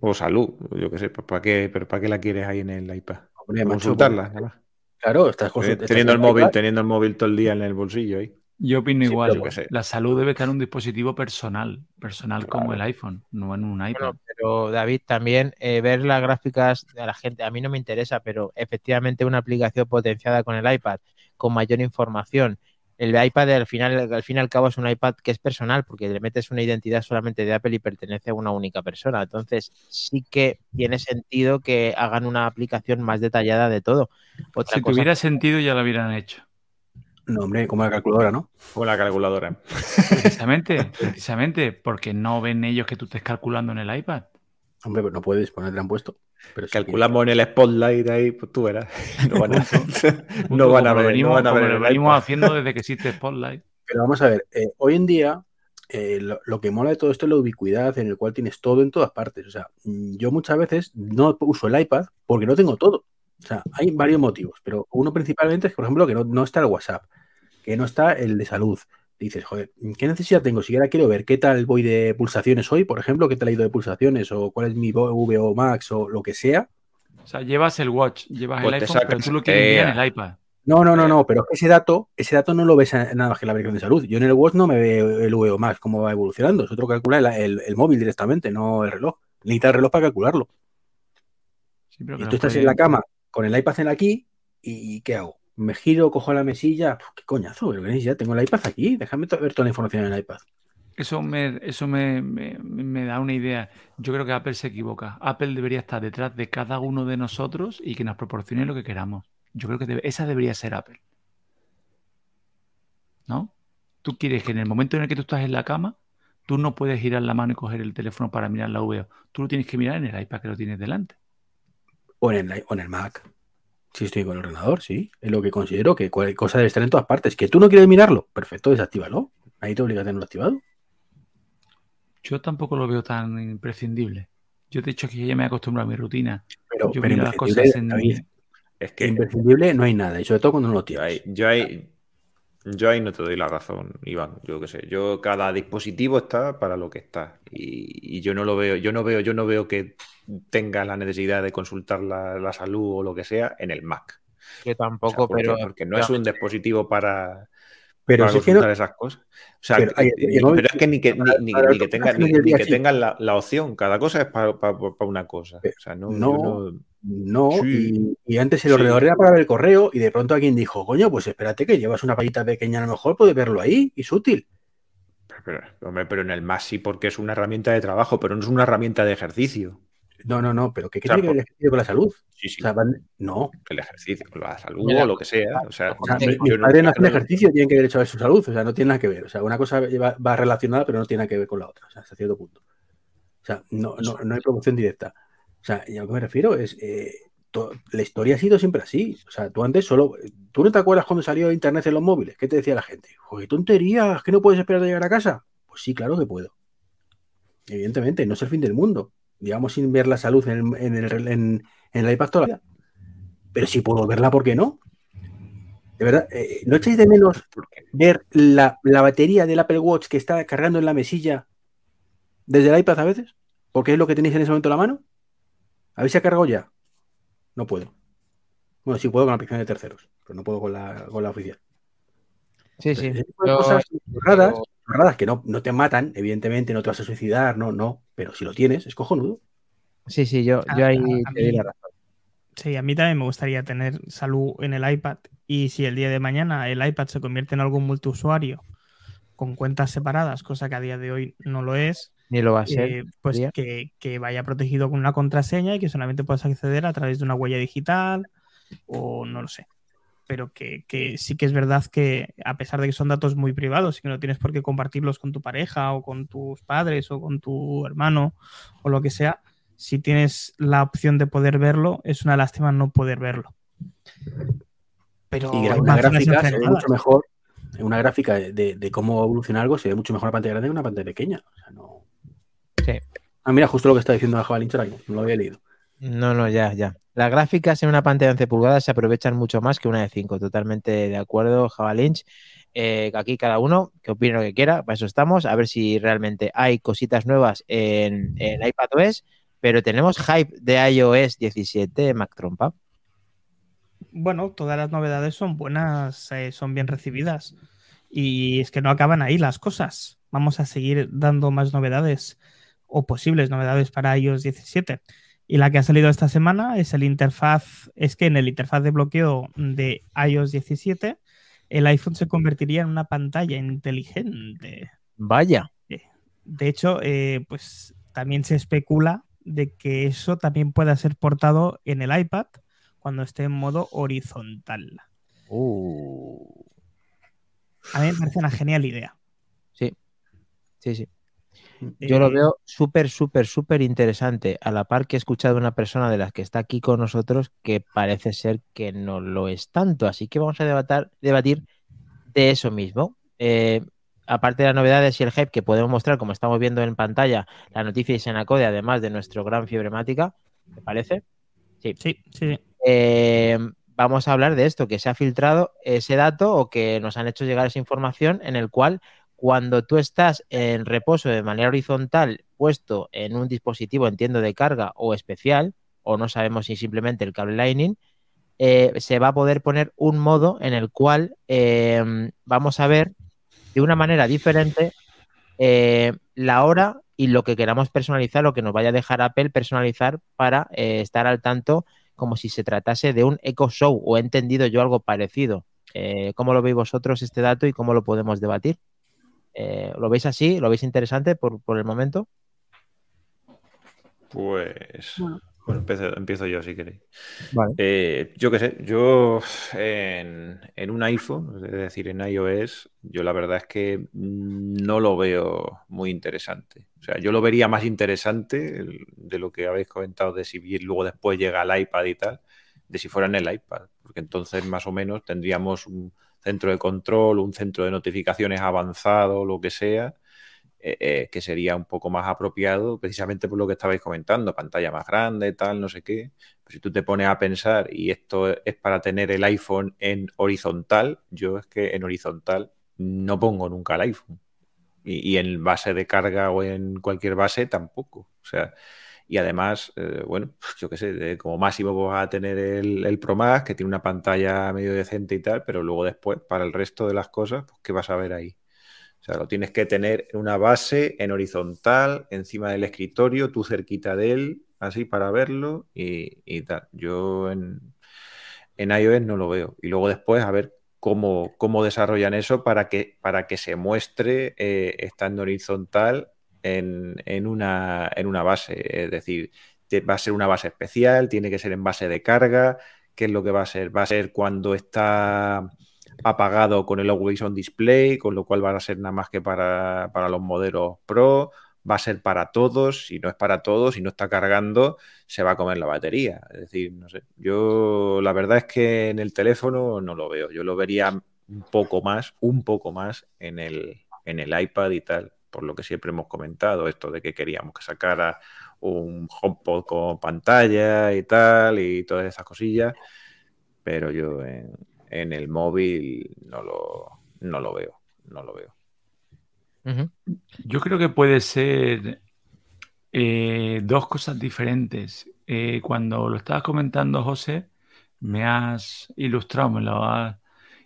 O salud, yo qué sé, pues ¿para qué, pero ¿para qué la quieres ahí en el iPad? Hombre, ¿Para macho, consultarla, pues. Claro, estás Eh, consult- estás Teniendo el móvil, iPad. teniendo el móvil todo el día en el bolsillo ahí. Yo opino Sí, igual. que sé. La salud debe estar en un dispositivo personal, personal como el iPhone, no en un iPad. Bueno, pero David, también eh, ver las gráficas de la gente, a mí no me interesa, pero efectivamente una aplicación potenciada con el iPad, con mayor información. El iPad al final, al fin y al cabo es un iPad que es personal, porque le metes una identidad solamente de Apple y pertenece a una única persona. Entonces, sí que tiene sentido que hagan una aplicación más detallada de todo. Otra si cosa, tuviera sentido ya lo hubieran hecho. No, hombre, como la calculadora, ¿no? Con la calculadora. Precisamente, precisamente, porque no ven ellos que tú estés calculando en el iPad. Hombre, pero no puedes ponerla en puesto. Pero sí Calculamos en el spotlight ahí, pues tú verás. No van a, no van a como ver, venimos, no van a como ver lo venimos iPad. haciendo desde que existe Spotlight. Pero vamos a ver, eh, hoy en día eh, lo, lo que mola de todo esto es la ubicuidad en el cual tienes todo en todas partes. O sea, mm, yo muchas veces no uso el iPad porque no tengo todo. O sea, hay varios motivos, pero uno principalmente es, por ejemplo, que no, no está el WhatsApp, que no está el de salud. Dices, joder, ¿qué necesidad tengo? Si ahora quiero ver qué tal voy de pulsaciones hoy, por ejemplo, qué tal he ido de pulsaciones, o cuál es mi VO Max, o lo que sea. O sea, llevas el watch, llevas Pues el te iPhone, pero tú lo quieres eh, en el iPad. No, no, no, no, pero ese dato, ese dato no lo ves nada más que en la aplicación de salud. Yo en el Watch no me veo el VO Max, cómo va evolucionando. Es otro que calcula el, el- el móvil directamente, no el reloj. Necesita el reloj para calcularlo. Sí, pero que Y tú estás en la cama con el iPad en aquí y ¿qué hago? Me giro, cojo la mesilla. Puf, ¿Qué coñazo? Necesidad, tengo el iPad aquí. Déjame ver toda la información en el iPad. Eso, me, da una idea. Yo creo que Apple se equivoca. Apple debería estar detrás de cada uno de nosotros y que nos proporcione lo que queramos. Yo creo que esa debería ser Apple. ¿No? Tú quieres que en el momento en el que tú estás en la cama, tú no puedes girar la mano y coger el teléfono para mirar la VO. Tú lo tienes que mirar en el iPad que lo tienes delante. O en el, o en el Mac. Si estoy con el ordenador, sí. Es lo que considero que cualquier cosa debe estar en todas partes. Que tú no quieres mirarlo, perfecto, desactívalo. Ahí te obliga a tenerlo activado. Yo tampoco lo veo tan imprescindible. Yo te he dicho que ya me he acostumbrado a mi rutina. Pero, Yo pero miro las cosas en... David, Es que imprescindible no hay nada. Y sobre todo cuando no lo ahí, yo ahí, yo ahí no te doy la razón, Iván. Yo qué sé. Yo cada dispositivo está para lo que está. Y, y yo no lo veo, yo no veo, yo no veo que tenga la necesidad de consultar la, la salud o lo que sea en el Mac. O sea, tampoco, porque, pero. porque no es un dispositivo para, Pero para si esas cosas. O sea, Pero, y- móvil- pero es que ni que, ni, ni- para- ni que tengan, ni, que sí. tengan la, la opción. Cada cosa es para una cosa. Eh, O sea, no, no. no- Sí. y, y antes el Sí. ordenador era para ver el correo y de pronto alguien dijo, coño, pues espérate que llevas una payita pequeña, a lo mejor puedes verlo ahí y es útil. Pero, hombre, pero en el Mac sí, porque es una herramienta de trabajo, pero no es una herramienta de ejercicio. No, no, no, pero ¿qué, qué O sea, tiene que ver el ejercicio con la salud? Sí, sí. O sea, van- no, el ejercicio, la salud Mira, o lo que sea. O sea, o sea, mis no- padres no hacen ejercicio, tienen que ver hecho a su salud, o sea, no tiene nada que ver. O sea, una cosa va, va relacionada, pero no tiene nada que ver con la otra, o sea, hasta cierto punto. O sea, no, no, no hay promoción directa. O sea, y a lo que me refiero es, eh, to- la historia ha sido siempre así. O sea, tú antes solo, ¿tú no te acuerdas cuando salió Internet en los móviles? ¿Qué te decía la gente? Joder, qué tonterías, que no puedes esperar a llegar a casa. Pues sí, claro que puedo. Evidentemente, no es el fin del mundo. Digamos, sin ver la salud en el, en el, en- en el iPad toda la vida. Pero si puedo verla, ¿por qué no? De verdad, eh, ¿no echáis de menos ver la, la batería del Apple Watch que está cargando en la mesilla desde el iPad a veces? Porque es lo que tenéis en ese momento en la mano. ¿Habéis cargado ya? No puedo. Bueno, sí puedo con la aplicación de terceros, pero no puedo con la, con la oficial. Sí, sí. Yo- cosas raras, yo- raras que no, no te matan, evidentemente no te vas a suicidar, no, no, pero si lo tienes, es cojonudo. Sí, sí, yo, yo A- ahí a te doy mí- la razón. Sí, a mí también me gustaría tener salud en el iPad. Y si el día de mañana el iPad se convierte en algo multiusuario con cuentas separadas, cosa que a día de hoy no lo es, Ni lo va a ser. eh, pues sería. que, que vaya protegido con una contraseña y que solamente puedas acceder a través de una huella digital o no lo sé. Pero que, que sí que es verdad que a pesar de que son datos muy privados y que no tienes por qué compartirlos con tu pareja o con tus padres o con tu hermano o lo que sea, si tienes la opción de poder verlo, es una lástima no poder verlo. Pero Y una gráfica se ve mucho mejor, una gráfica de, de- cómo evoluciona algo se ve mucho mejor en pantalla grande que en una pantalla pequeña. O sea, no... Sí. Ah, mira, justo lo que está diciendo Java mismo, no lo había leído. No, no, ya, ya. Las gráficas en una pantalla de 11 pulgadas se aprovechan mucho más que una de 5. Totalmente de acuerdo, Java Lynch. Eh, aquí cada uno que opine lo que quiera, para eso estamos. A ver si realmente hay cositas nuevas en, en iPadOS, pero tenemos hype de iOS 17, Mac Trompa. Bueno, todas las novedades son buenas, eh, son bien recibidas. Y es que no acaban ahí las cosas. Vamos a seguir dando más novedades o posibles novedades para iOS 17. Y la que ha salido esta semana es el interfaz, es que en el interfaz de bloqueo de iOS 17 el iPhone se convertiría en una pantalla inteligente. Vaya. De hecho, eh, pues también se especula de que eso también pueda ser portado en el iPad cuando esté en modo horizontal. Uh, A mí me parece una genial idea. sí, sí, sí. Yo lo Eh, veo súper, súper, súper interesante. A la par que he escuchado una persona de las que está aquí con nosotros que parece ser que no lo es tanto. Así que vamos a debatar, debatir de eso mismo. Eh, aparte de las novedades y el hype que podemos mostrar, como estamos viendo en pantalla, la noticia de Senacode, además de nuestro gran fiebremática, ¿me parece? Sí, sí. sí. Eh, vamos a hablar de esto, que se ha filtrado ese dato o que nos han hecho llegar esa información en el cual cuando tú estás en reposo de manera horizontal puesto en un dispositivo, entiendo, de carga o especial, o no sabemos si simplemente el cable Lightning, eh, se va a poder poner un modo en el cual eh, vamos a ver de una manera diferente eh, la hora y lo que queramos personalizar, lo que nos vaya a dejar Apple personalizar para estar al tanto como si se tratase de un eco show o he entendido yo algo parecido. ¿Cómo lo veis vosotros este dato y cómo lo podemos debatir? ¿Lo veis así? ¿Lo veis interesante por, por el momento? Pues bueno, empiezo, yo si queréis. Eh, yo qué sé, yo en, un iPhone, es decir, en iOS, yo la verdad es que no lo veo muy interesante. O sea, yo lo vería más interesante de lo que habéis comentado de si luego después llega el iPad y tal, de si fuera en el iPad, porque entonces más o menos tendríamos un centro de control, un centro de notificaciones avanzado, lo que sea, eh, eh, que sería un poco más apropiado precisamente por lo que estabais comentando, pantalla más grande, tal, no sé qué. Pero si tú te pones a pensar y esto es para tener el iPhone en horizontal, yo es que en horizontal no pongo nunca el iPhone. Y, en base de carga o en cualquier base tampoco. O sea, y además, eh, bueno, yo qué sé, como máximo vas a tener el, el, Pro Max, que tiene una pantalla medio decente y tal, pero luego después, para el resto de las cosas, pues, ¿qué vas a ver ahí? O sea, lo tienes que tener en una base en horizontal, encima del escritorio, tú cerquita de él, así para verlo y, tal. Yo en, en, iOS no lo veo. Y luego después a ver cómo, cómo desarrollan eso para que, para que se muestre eh, estando horizontal en, una, en una base. Es decir, va a ser una base especial, tiene que ser en base de carga. ¿Qué es lo que va a ser? Va a ser cuando está apagado con el Always On Display, con lo cual va a ser nada más que para, los modelos Pro, va a ser para todos, si no es para todos, si no está cargando, se va a comer la batería. Es decir, no sé, yo la verdad es que en el teléfono no lo veo, yo lo vería un poco más, un poco más en el, en el iPad y tal, por lo que siempre hemos comentado, esto de que queríamos que sacara un HomePod con pantalla y tal, y todas esas cosillas, pero yo en, en el móvil no lo, no lo veo, no lo veo. Yo creo que puede ser eh, dos cosas diferentes. Eh, cuando lo estabas comentando, José, me has ilustrado me lo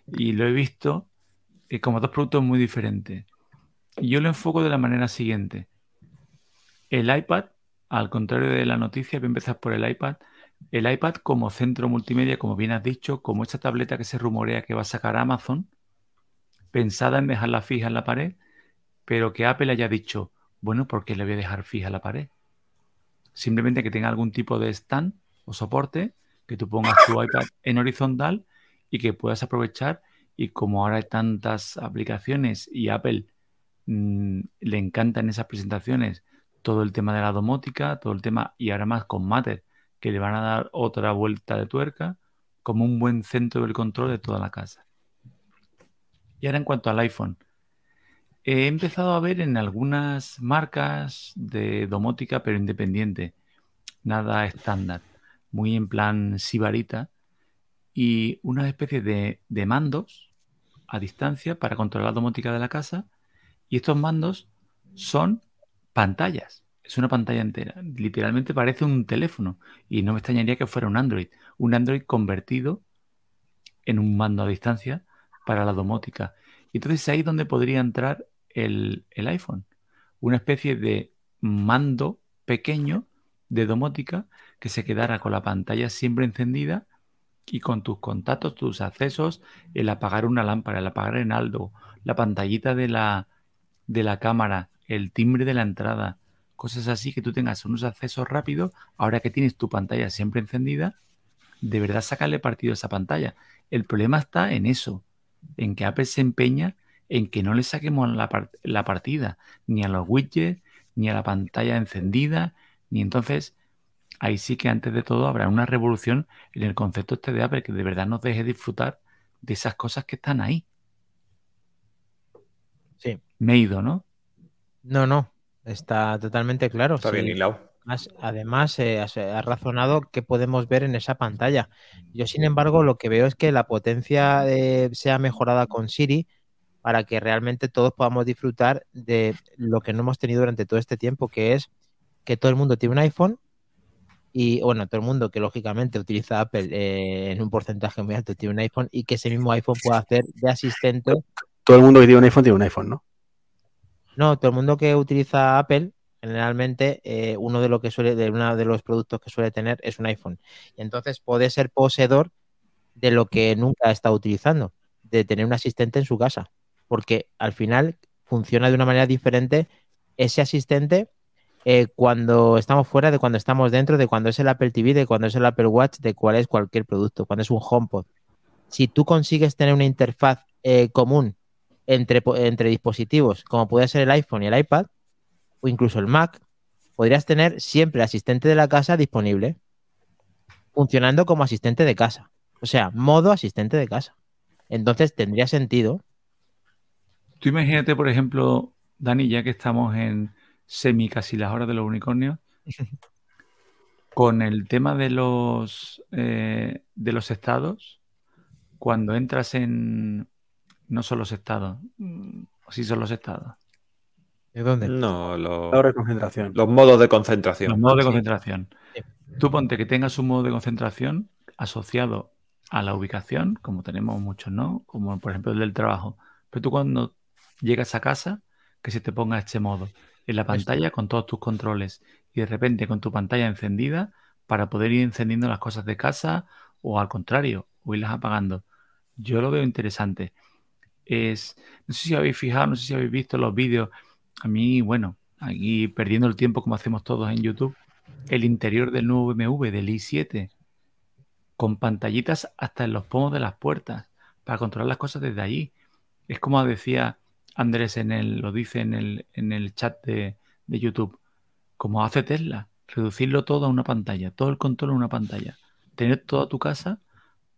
y lo he visto eh, como dos productos muy diferentes. Yo lo enfoco de la manera siguiente. El iPad, al contrario de la noticia, empezar por el iPad, el iPad como centro multimedia, como bien has dicho, como esta tableta que se rumorea que va a sacar Amazon, pensada en dejarla fija en la pared, pero que Apple haya dicho, bueno, ¿por qué le voy a dejar fija la pared? Simplemente que tenga algún tipo de stand o soporte, que tú pongas tu iPad en horizontal y que puedas aprovechar. Y como ahora hay tantas aplicaciones y Apple mm, le encantan esas presentaciones, todo el tema de la domótica, todo el tema, y ahora más con Matter, que le van a dar otra vuelta de tuerca como un buen centro del control de toda la casa. Y ahora en cuanto al iPhone, he empezado a ver en algunas marcas de domótica, pero independiente, nada estándar, muy en plan sibarita, y una especie de, de mandos a distancia para controlar la domótica de la casa. Y estos mandos son pantallas es una pantalla entera. Literalmente parece un teléfono. Y no me extrañaría que fuera un Android. Un Android convertido en un mando a distancia para la domótica. Y entonces ahí es donde podría entrar el, el iPhone. Una especie de mando pequeño de domótica que se quedara con la pantalla siempre encendida y con tus contactos, tus accesos, el apagar una lámpara, el apagar en algo, la pantallita de la, de la cámara, el timbre de la entrada, cosas así que tú tengas unos accesos rápidos, ahora que tienes tu pantalla siempre encendida, de verdad sacarle partido a esa pantalla. El problema está en eso, en que Apple se empeña en que no le saquemos la, la partida, ni a los widgets, ni a la pantalla encendida, ni entonces ahí sí que antes de todo habrá una revolución en el concepto este de Apple que de verdad nos deje disfrutar de esas cosas que están ahí. Me he ido, ¿no? No, no. Está totalmente claro. Está sí. bien hilado. Además, además eh, has, has razonado qué podemos ver en esa pantalla. Yo, sin embargo, lo que veo es que la potencia eh, sea mejorada con Siri para que realmente todos podamos disfrutar de lo que no hemos tenido durante todo este tiempo, que es que todo el mundo tiene un iPhone y, bueno, todo el mundo que lógicamente utiliza Apple eh, en un porcentaje muy alto tiene un iPhone y que ese mismo iPhone pueda hacer de asistente. Todo el mundo que tiene un iPhone tiene un iPhone, ¿no? No, todo el mundo que utiliza Apple generalmente eh, uno de lo que suele, de uno de los productos que suele tener es un iPhone. Y entonces puede ser poseedor de lo que nunca ha estado utilizando, de tener un asistente en su casa. Porque al final funciona de una manera diferente ese asistente eh, cuando estamos fuera, de cuando estamos dentro, de cuando es el Apple TV, de cuando es el Apple Watch, de cuál es cualquier producto, cuando es un HomePod. Si tú consigues tener una interfaz eh, común entre, entre dispositivos, como puede ser el iPhone y el iPad, o incluso el Mac, podrías tener siempre el asistente de la casa disponible, funcionando como asistente de casa. O sea, modo asistente de casa. Entonces tendría sentido. Tú imagínate, por ejemplo, Dani, ya que estamos en semi casi las horas de los unicornios, con el tema de los eh, de los estados, cuando entras en no son los estados, mm, sí son los estados, ¿De dónde? No, los, Ahora de concentración. los modos de concentración. los modos de concentración. Sí. Tú ponte que tengas un modo de concentración asociado a la ubicación, como tenemos muchos, ¿no? Como por ejemplo el del trabajo. Pero tú cuando llegas a casa, que se te ponga este modo en la pantalla con todos tus controles y de repente con tu pantalla encendida para poder ir encendiendo las cosas de casa o al contrario, o irlas apagando. Yo lo veo interesante. Es, no sé si habéis fijado, no sé si habéis visto los vídeos. A mí, bueno, aquí perdiendo el tiempo como hacemos todos en YouTube, el interior del nuevo BMW del i7 con pantallitas hasta en los pomos de las puertas para controlar las cosas desde allí. Es como decía Andrés en el, lo dice en el, en el chat de, de YouTube, como hace Tesla, reducirlo todo a una pantalla, todo el control a una pantalla, tener toda tu casa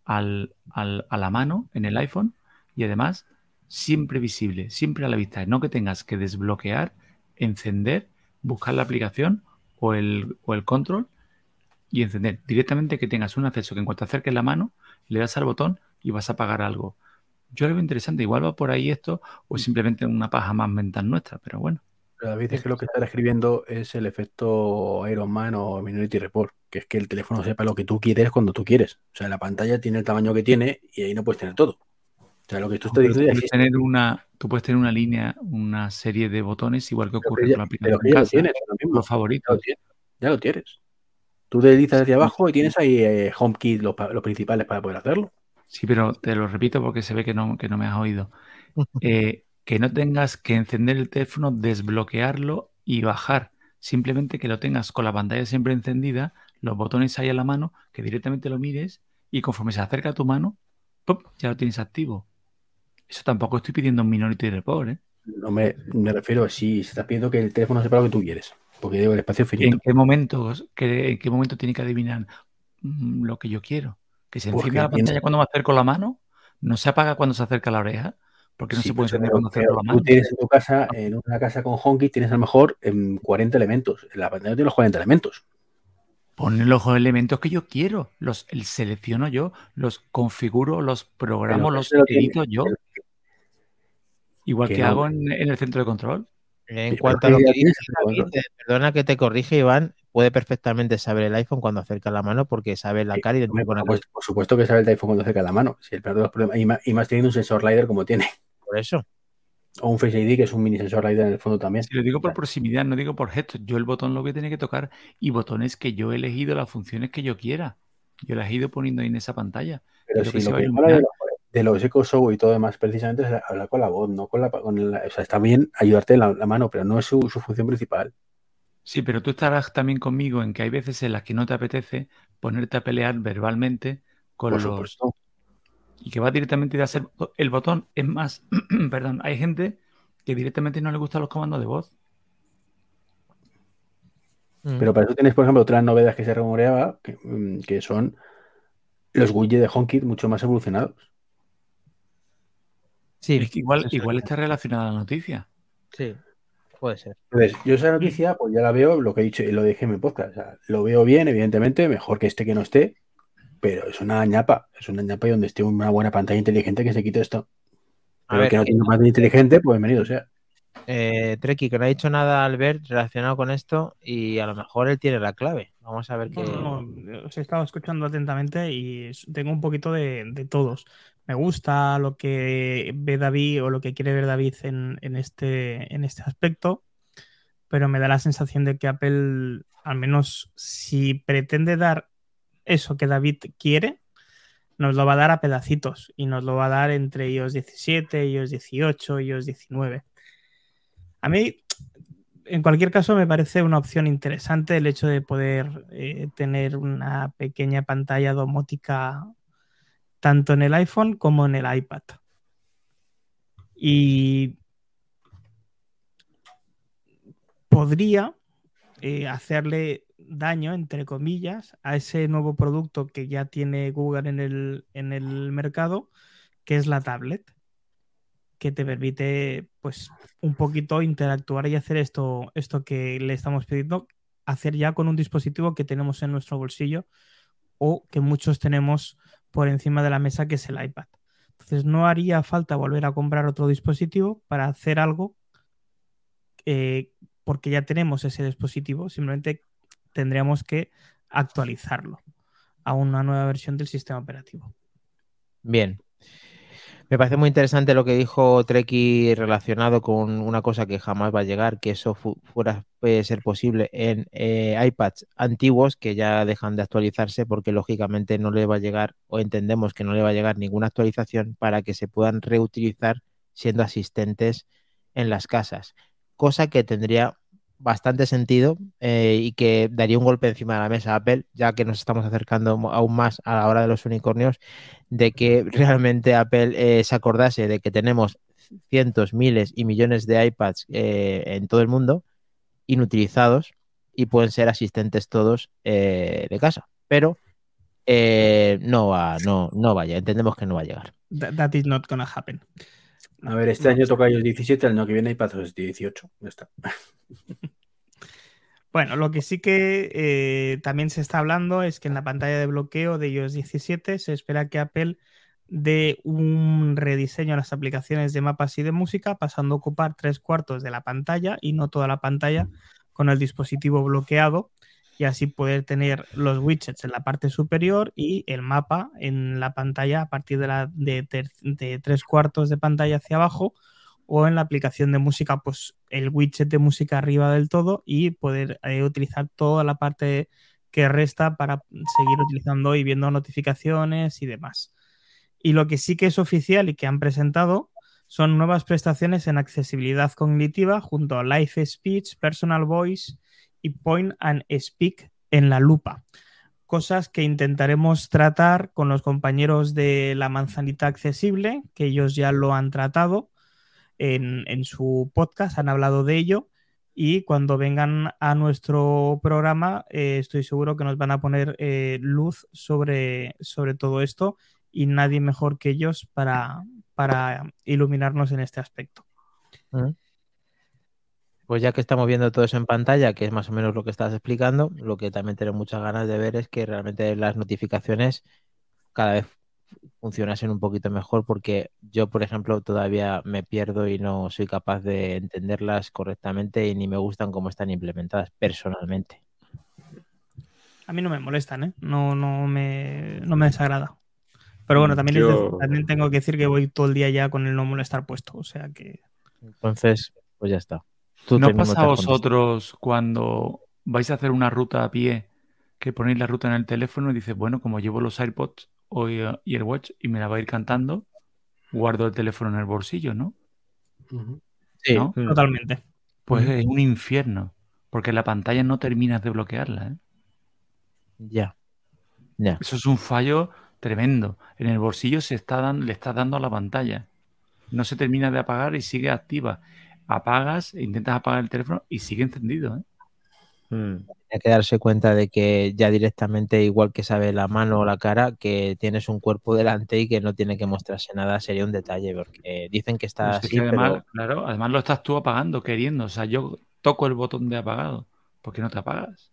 al, al- a la mano en el iPhone y además siempre visible, siempre a la vista, no que tengas que desbloquear, encender, buscar la aplicación o el, o el control y encender. Directamente que tengas un acceso que en cuanto acerques la mano, le das al botón y vas a apagar algo. Yo lo veo interesante. Igual va por ahí esto o simplemente una paja más mental nuestra, pero bueno. Pero David dice que lo que está describiendo es el efecto Iron Man o Minority Report, que es que el teléfono sepa lo que tú quieres cuando tú quieres. O sea, la pantalla tiene el tamaño que tiene y ahí no puedes tener todo. O sea, lo que tú estás Pero tú diciendo ya puedes tener una, tú puedes tener una línea, una serie de botones, igual que Pero ocurre que con la ya- pero aplicación que ya lo tienes, ahora mismo. los Ya favoritos. lo tienes. Ya lo tienes. Tú deslizas hacia abajo y tienes ahí eh, HomeKit, los, los principales para poder hacerlo. Sí, pero te lo repito porque se ve que no, que no me has oído. Eh, que no tengas que encender el teléfono, desbloquearlo y bajar. Simplemente que lo tengas con la pantalla siempre encendida, los botones ahí a la mano, que directamente lo mires y conforme se acerca a tu mano, ¡pop! ya lo tienes activo. Eso tampoco estoy pidiendo un Minority Report, ¿eh? No me, me refiero a si se estás pidiendo que el teléfono sepa lo que tú quieres. Porque digo, el espacio es finito. ¿En qué momento, que- en qué momento tiene que adivinar mm, lo que yo quiero? Que se Porque encienda la tiene- pantalla cuando me acerco la mano, no se apaga cuando se acerca la oreja, porque no Sí, se puede pero- encender cuando acerco la mano. Tú tienes en tu casa, en una casa con HomeKit, tienes a lo mejor em, 40 elementos. En la pantalla tienes los 40 elementos. Ponen los elementos que yo quiero, los el selecciono yo, los configuro, los programo, los lo tiene- edito yo, igual que que no. hago en, en el centro de control. En cuanto a que lo que dices, eh, perdona que te corrige, Iván, puede perfectamente saber el iPhone cuando acerca la mano porque sabe la Sí, cara y identifica por, una cosa. supuesto, por supuesto que sabe el iPhone cuando acerca la mano. Si el peor de los problemas, y más, y más teniendo un sensor LiDAR como tiene. Por eso. O un Face ID, que es un mini sensor LiDAR en el fondo también. Si lo digo por proximidad, no digo por gestos. Yo el botón lo voy a tener que tocar y botones que yo he elegido las funciones que yo quiera. Yo las he ido poniendo ahí en esa pantalla. Pero Creo si que lo que de, los- de los Echo Show y todo demás, precisamente es hablar con la voz, no con la, con la- O sea, está bien ayudarte en la, la mano, pero no es su, su función principal. Sí, pero tú estarás también conmigo en que hay veces en las que no te apetece ponerte a pelear verbalmente con Por los, supuesto. y que va directamente a hacer el botón. Es más, perdón, hay gente que directamente no le gustan los comandos de voz. Mm. Pero para eso tienes, por ejemplo, otras novedades que se rumoreaba, que, mm, que son los widgets de HomeKit mucho más evolucionados. Sí, Es que igual, igual es. está relacionada la noticia. Sí, puede ser. Entonces, yo esa noticia, pues ya la veo, lo que he dicho y lo dije en mi podcast. o sea, lo veo bien, evidentemente, mejor que esté que no esté, pero es una ñapa. Es una ñapa y donde esté una buena pantalla inteligente que se quite esto. A Pero ver, que no tiene pantalla inteligente, pues bienvenido sea. Eh, Treki, que no ha dicho nada Albert relacionado con esto y a lo mejor él tiene la clave. Vamos a ver qué. No, no, os he estado escuchando atentamente y tengo un poquito de, de todos. Me gusta lo que ve David o lo que quiere ver David en, en este, en este aspecto, pero me da la sensación de que Apple, al menos si pretende dar eso que David quiere, nos lo va a dar a pedacitos y nos lo va a dar entre iOS 17, iOS 18, iOS 19. A mí, en cualquier caso, me parece una opción interesante el hecho de poder eh, tener una pequeña pantalla domótica tanto en el iPhone como en el iPad. Y podría eh, hacerle daño, entre comillas, a ese nuevo producto que ya tiene Google en el, en el mercado, que es la tablet, que te permite, pues, un poquito interactuar y hacer esto, esto que le estamos pidiendo, hacer ya con un dispositivo que tenemos en nuestro bolsillo o que muchos tenemos por encima de la mesa, que es el iPad. Entonces, no haría falta volver a comprar otro dispositivo para hacer algo eh, porque ya tenemos ese dispositivo, simplemente tendríamos que actualizarlo a una nueva versión del sistema operativo. Bien. Me parece muy interesante lo que dijo Treki relacionado con una cosa que jamás va a llegar, que eso fu- fuera puede ser posible en eh, iPads antiguos que ya dejan de actualizarse porque lógicamente no le va a llegar o entendemos que no le va a llegar ninguna actualización para que se puedan reutilizar siendo asistentes en las casas, cosa que tendría bastante sentido eh, y que daría un golpe encima de la mesa a Apple, ya que nos estamos acercando aún más a la hora de los unicornios, de que realmente Apple eh, se acordase de que tenemos cientos, miles y millones de iPads eh, en todo el mundo inutilizados y pueden ser asistentes todos de casa. Pero no va, no, no vaya, entendemos que no va a llegar. That, that is not gonna happen. A ver, este año toca iOS 17, el año que viene iPadOS 18. Ya está. Bueno, lo que sí que eh, también se está hablando es que en la pantalla de bloqueo de iOS 17 se espera que Apple dé un rediseño a las aplicaciones de mapas y de música, pasando a ocupar tres cuartos de la pantalla y no toda la pantalla con el dispositivo bloqueado y así poder tener los widgets en la parte superior y el mapa en la pantalla a partir de, la, de, tres cuartos de pantalla hacia abajo o en la aplicación de música, pues el widget de música arriba del todo y poder eh, utilizar toda la parte que resta para seguir utilizando y viendo notificaciones y demás. Y lo que sí que es oficial y que han presentado son nuevas prestaciones en accesibilidad cognitiva junto a Live Speech, Personal Voice y Point and Speak en la lupa. Cosas que intentaremos tratar con los compañeros de la manzanita accesible, que ellos ya lo han tratado en, en su podcast, han hablado de ello. Y cuando vengan a nuestro programa, eh, estoy seguro que nos van a poner eh, luz sobre, sobre todo esto y nadie mejor que ellos para, para iluminarnos en este aspecto. Pues ya que estamos viendo todo eso en pantalla, que es más o menos lo que estás explicando, lo que también tengo muchas ganas de ver es que realmente las notificaciones cada vez funcionasen un poquito mejor, porque yo, por ejemplo, todavía me pierdo y no soy capaz de entenderlas correctamente y ni me gustan cómo están implementadas personalmente. A mí no me molestan, ¿eh? No, no, me, no me desagrada. Pero bueno, también, es Yo- de- también tengo que decir que voy todo el día ya con el no molestar puesto. O sea que. Entonces, pues ya está. Tú ¿No pasa a vosotros cuando vais a hacer una ruta a pie que ponéis la ruta en el teléfono y dices, bueno, como llevo los AirPods o Earwatch y me la va a ir cantando, guardo el teléfono en el bolsillo, ¿no? Sí, ¿No? Mm. Totalmente. Pues es un infierno, porque la pantalla no terminas de bloquearla. ¿eh? ya. Ya. Eso es un fallo tremendo. En el bolsillo se está dan- le estás dando a la pantalla. No se termina de apagar y sigue activa. Apagas, intentas apagar el teléfono y sigue encendido. ¿eh? Mm. Hay que darse cuenta de que ya directamente, igual que sabe la mano o la cara, que tienes un cuerpo delante y que no tiene que mostrarse nada, sería un detalle, porque dicen que está Pero es así, que además, pero claro, además lo estás tú apagando, queriendo. O sea, yo toco el botón de apagado. ¿Por qué no te apagas?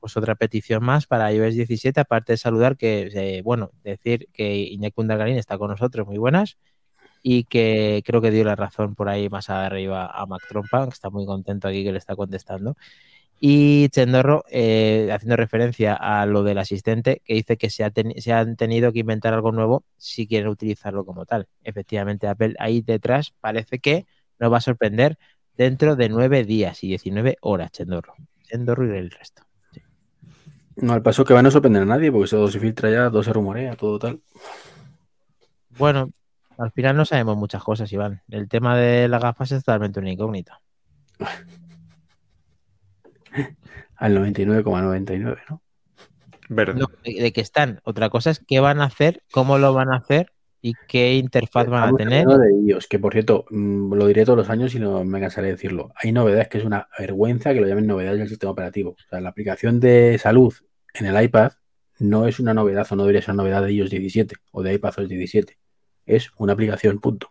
pues otra petición más para iOS 17, aparte de saludar que, eh, bueno, decir que Iñaki Undagarín está con nosotros, muy buenas, y que creo que dio la razón por ahí más arriba a Mac Trompa, que está muy contento aquí que le está contestando. Y Chendorro, eh, haciendo referencia a lo del asistente, que dice que se, ha se han tenido que inventar algo nuevo si quieren utilizarlo como tal. Efectivamente, Apple ahí detrás parece que nos va a sorprender dentro de nueve días y 19 horas, Chendorro. Chendorro y el resto. No, al paso que va a no sorprender a nadie, porque se filtra ya, todo se rumorea, todo tal. Bueno, al final no sabemos muchas cosas, Iván. El tema de las gafas es totalmente una incógnita. Al 99,99, ¿no? Verde. No, de, de que están. Otra cosa es qué van a hacer, cómo lo van a hacer y qué interfaz van a tener. de iOS, que por cierto, mm, lo diré todos los años y no me cansaré de decirlo. Hay novedades que es una vergüenza que lo llamen novedades del sistema operativo. O sea, la aplicación de salud en el iPad no es una novedad o no debería ser una novedad de iOS 17 o de iPadOS 17. Es una aplicación, punto.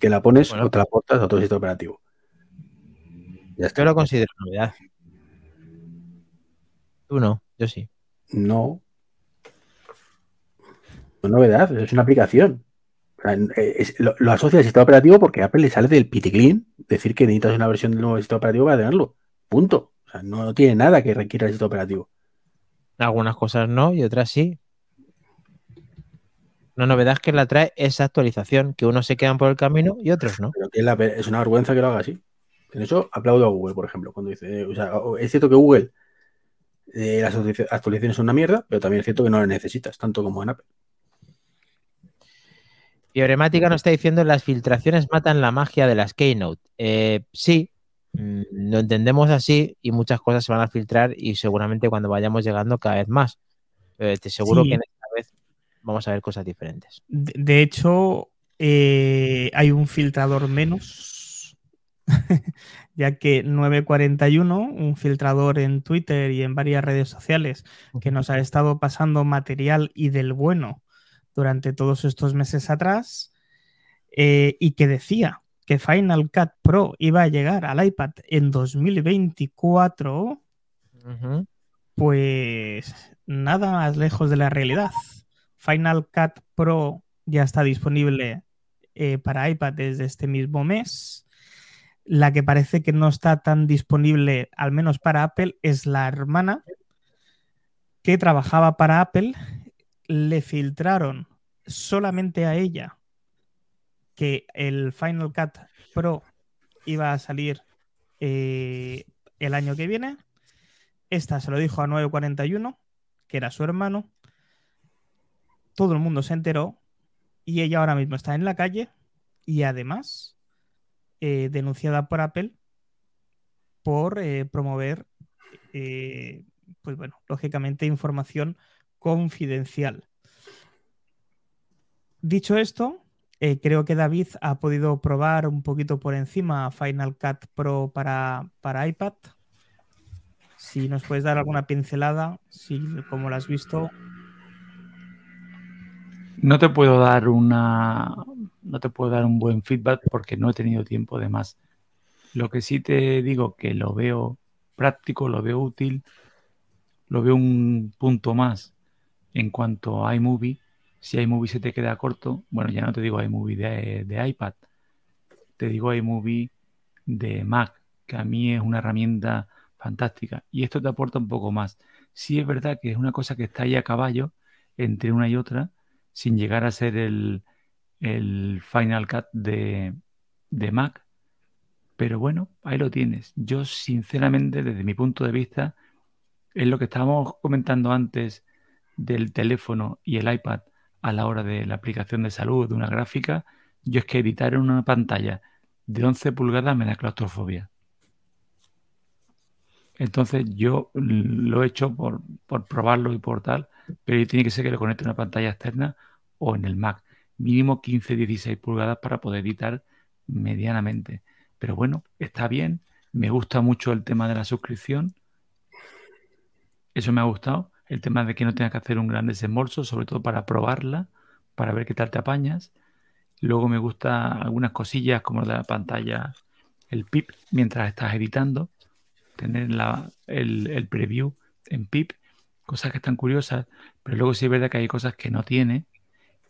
Que la pones Bueno. o te la portas a otro sistema operativo. Ya está. Yo lo considero novedad. Tú no, yo sí. No. No novedad, es una aplicación. O sea, eh, es- lo, lo asocia al sistema operativo porque Apple le sale del piticlin decir que necesitas una versión del nuevo sistema operativo para tenerlo. Punto. O sea, no, no tiene nada que requiera el sistema operativo. Algunas cosas no y otras sí. Una novedad que la trae esa actualización, que unos se quedan por el camino y otros no. Pero que es, la- es una vergüenza que lo haga así. En eso aplaudo a Google, por ejemplo, cuando dice, eh, o sea, es cierto que Google eh, las actualiza- actualizaciones son una mierda, pero también es cierto que no las necesitas, tanto como en Apple. Fibremática nos está diciendo las filtraciones matan la magia de las Keynote. Eh, sí, mm, lo entendemos así y muchas cosas se van a filtrar y seguramente cuando vayamos llegando cada vez más. Pero te seguro Sí. que en vamos a ver cosas diferentes. De, de hecho, eh, hay un filtrador menos, ya que 941, un filtrador en Twitter y en varias redes sociales que nos ha estado pasando material y del bueno durante todos estos meses atrás, eh, y que decía que Final Cut Pro iba a llegar al iPad en 2024, Ujú. pues nada más lejos de la realidad. Final Cut Pro ya está disponible eh, para iPad desde este mismo mes. La que parece que no está tan disponible, al menos para Apple, es la hermana que trabajaba para Apple. Le filtraron solamente a ella que el Final Cut Pro iba a salir eh, el año que viene. Esta se lo dijo a 941, que era su hermano. Todo el mundo se enteró y ella ahora mismo está en la calle y además eh, denunciada por Apple por eh, promover, eh, pues bueno, lógicamente información confidencial. Dicho esto, creo que David ha podido probar un poquito por encima Final Cut Pro para, para iPad. Si nos puedes dar alguna pincelada, si como lo has visto, No te puedo dar una. No te puedo dar un buen feedback porque no he tenido tiempo de más. Lo que sí te digo que lo veo práctico, lo veo útil, lo veo un punto más en cuanto a iMovie. Si iMovie se te queda corto, bueno, ya no te digo iMovie de, de iPad, te digo iMovie de Mac, que a mí es una herramienta fantástica. Y esto te aporta un poco más. Sí es verdad que es una cosa que está ahí a caballo entre una y otra, sin llegar a ser el, Final Cut de, Mac. Pero bueno, ahí lo tienes. Yo, sinceramente, desde mi punto de vista, es lo que estábamos comentando antes del teléfono y el iPad a la hora de la aplicación de salud, de una gráfica. Yo es que editar en una pantalla de 11 pulgadas me da claustrofobia. Entonces yo lo he hecho por probarlo y por tal, pero tiene que ser que lo conecte a una pantalla externa o en el Mac. Mínimo 15-16 pulgadas para poder editar medianamente. Pero bueno, está bien, Me gusta mucho el tema de la suscripción. Eso me ha gustado. El tema de que no tengas que hacer un gran desembolso, sobre todo para probarla, para ver qué tal te apañas. Luego me gusta algunas cosillas como la pantalla, el PIP, mientras estás editando. Tener la, el, el preview en PIP. Cosas que están curiosas. Pero luego sí es verdad que hay cosas que no tiene.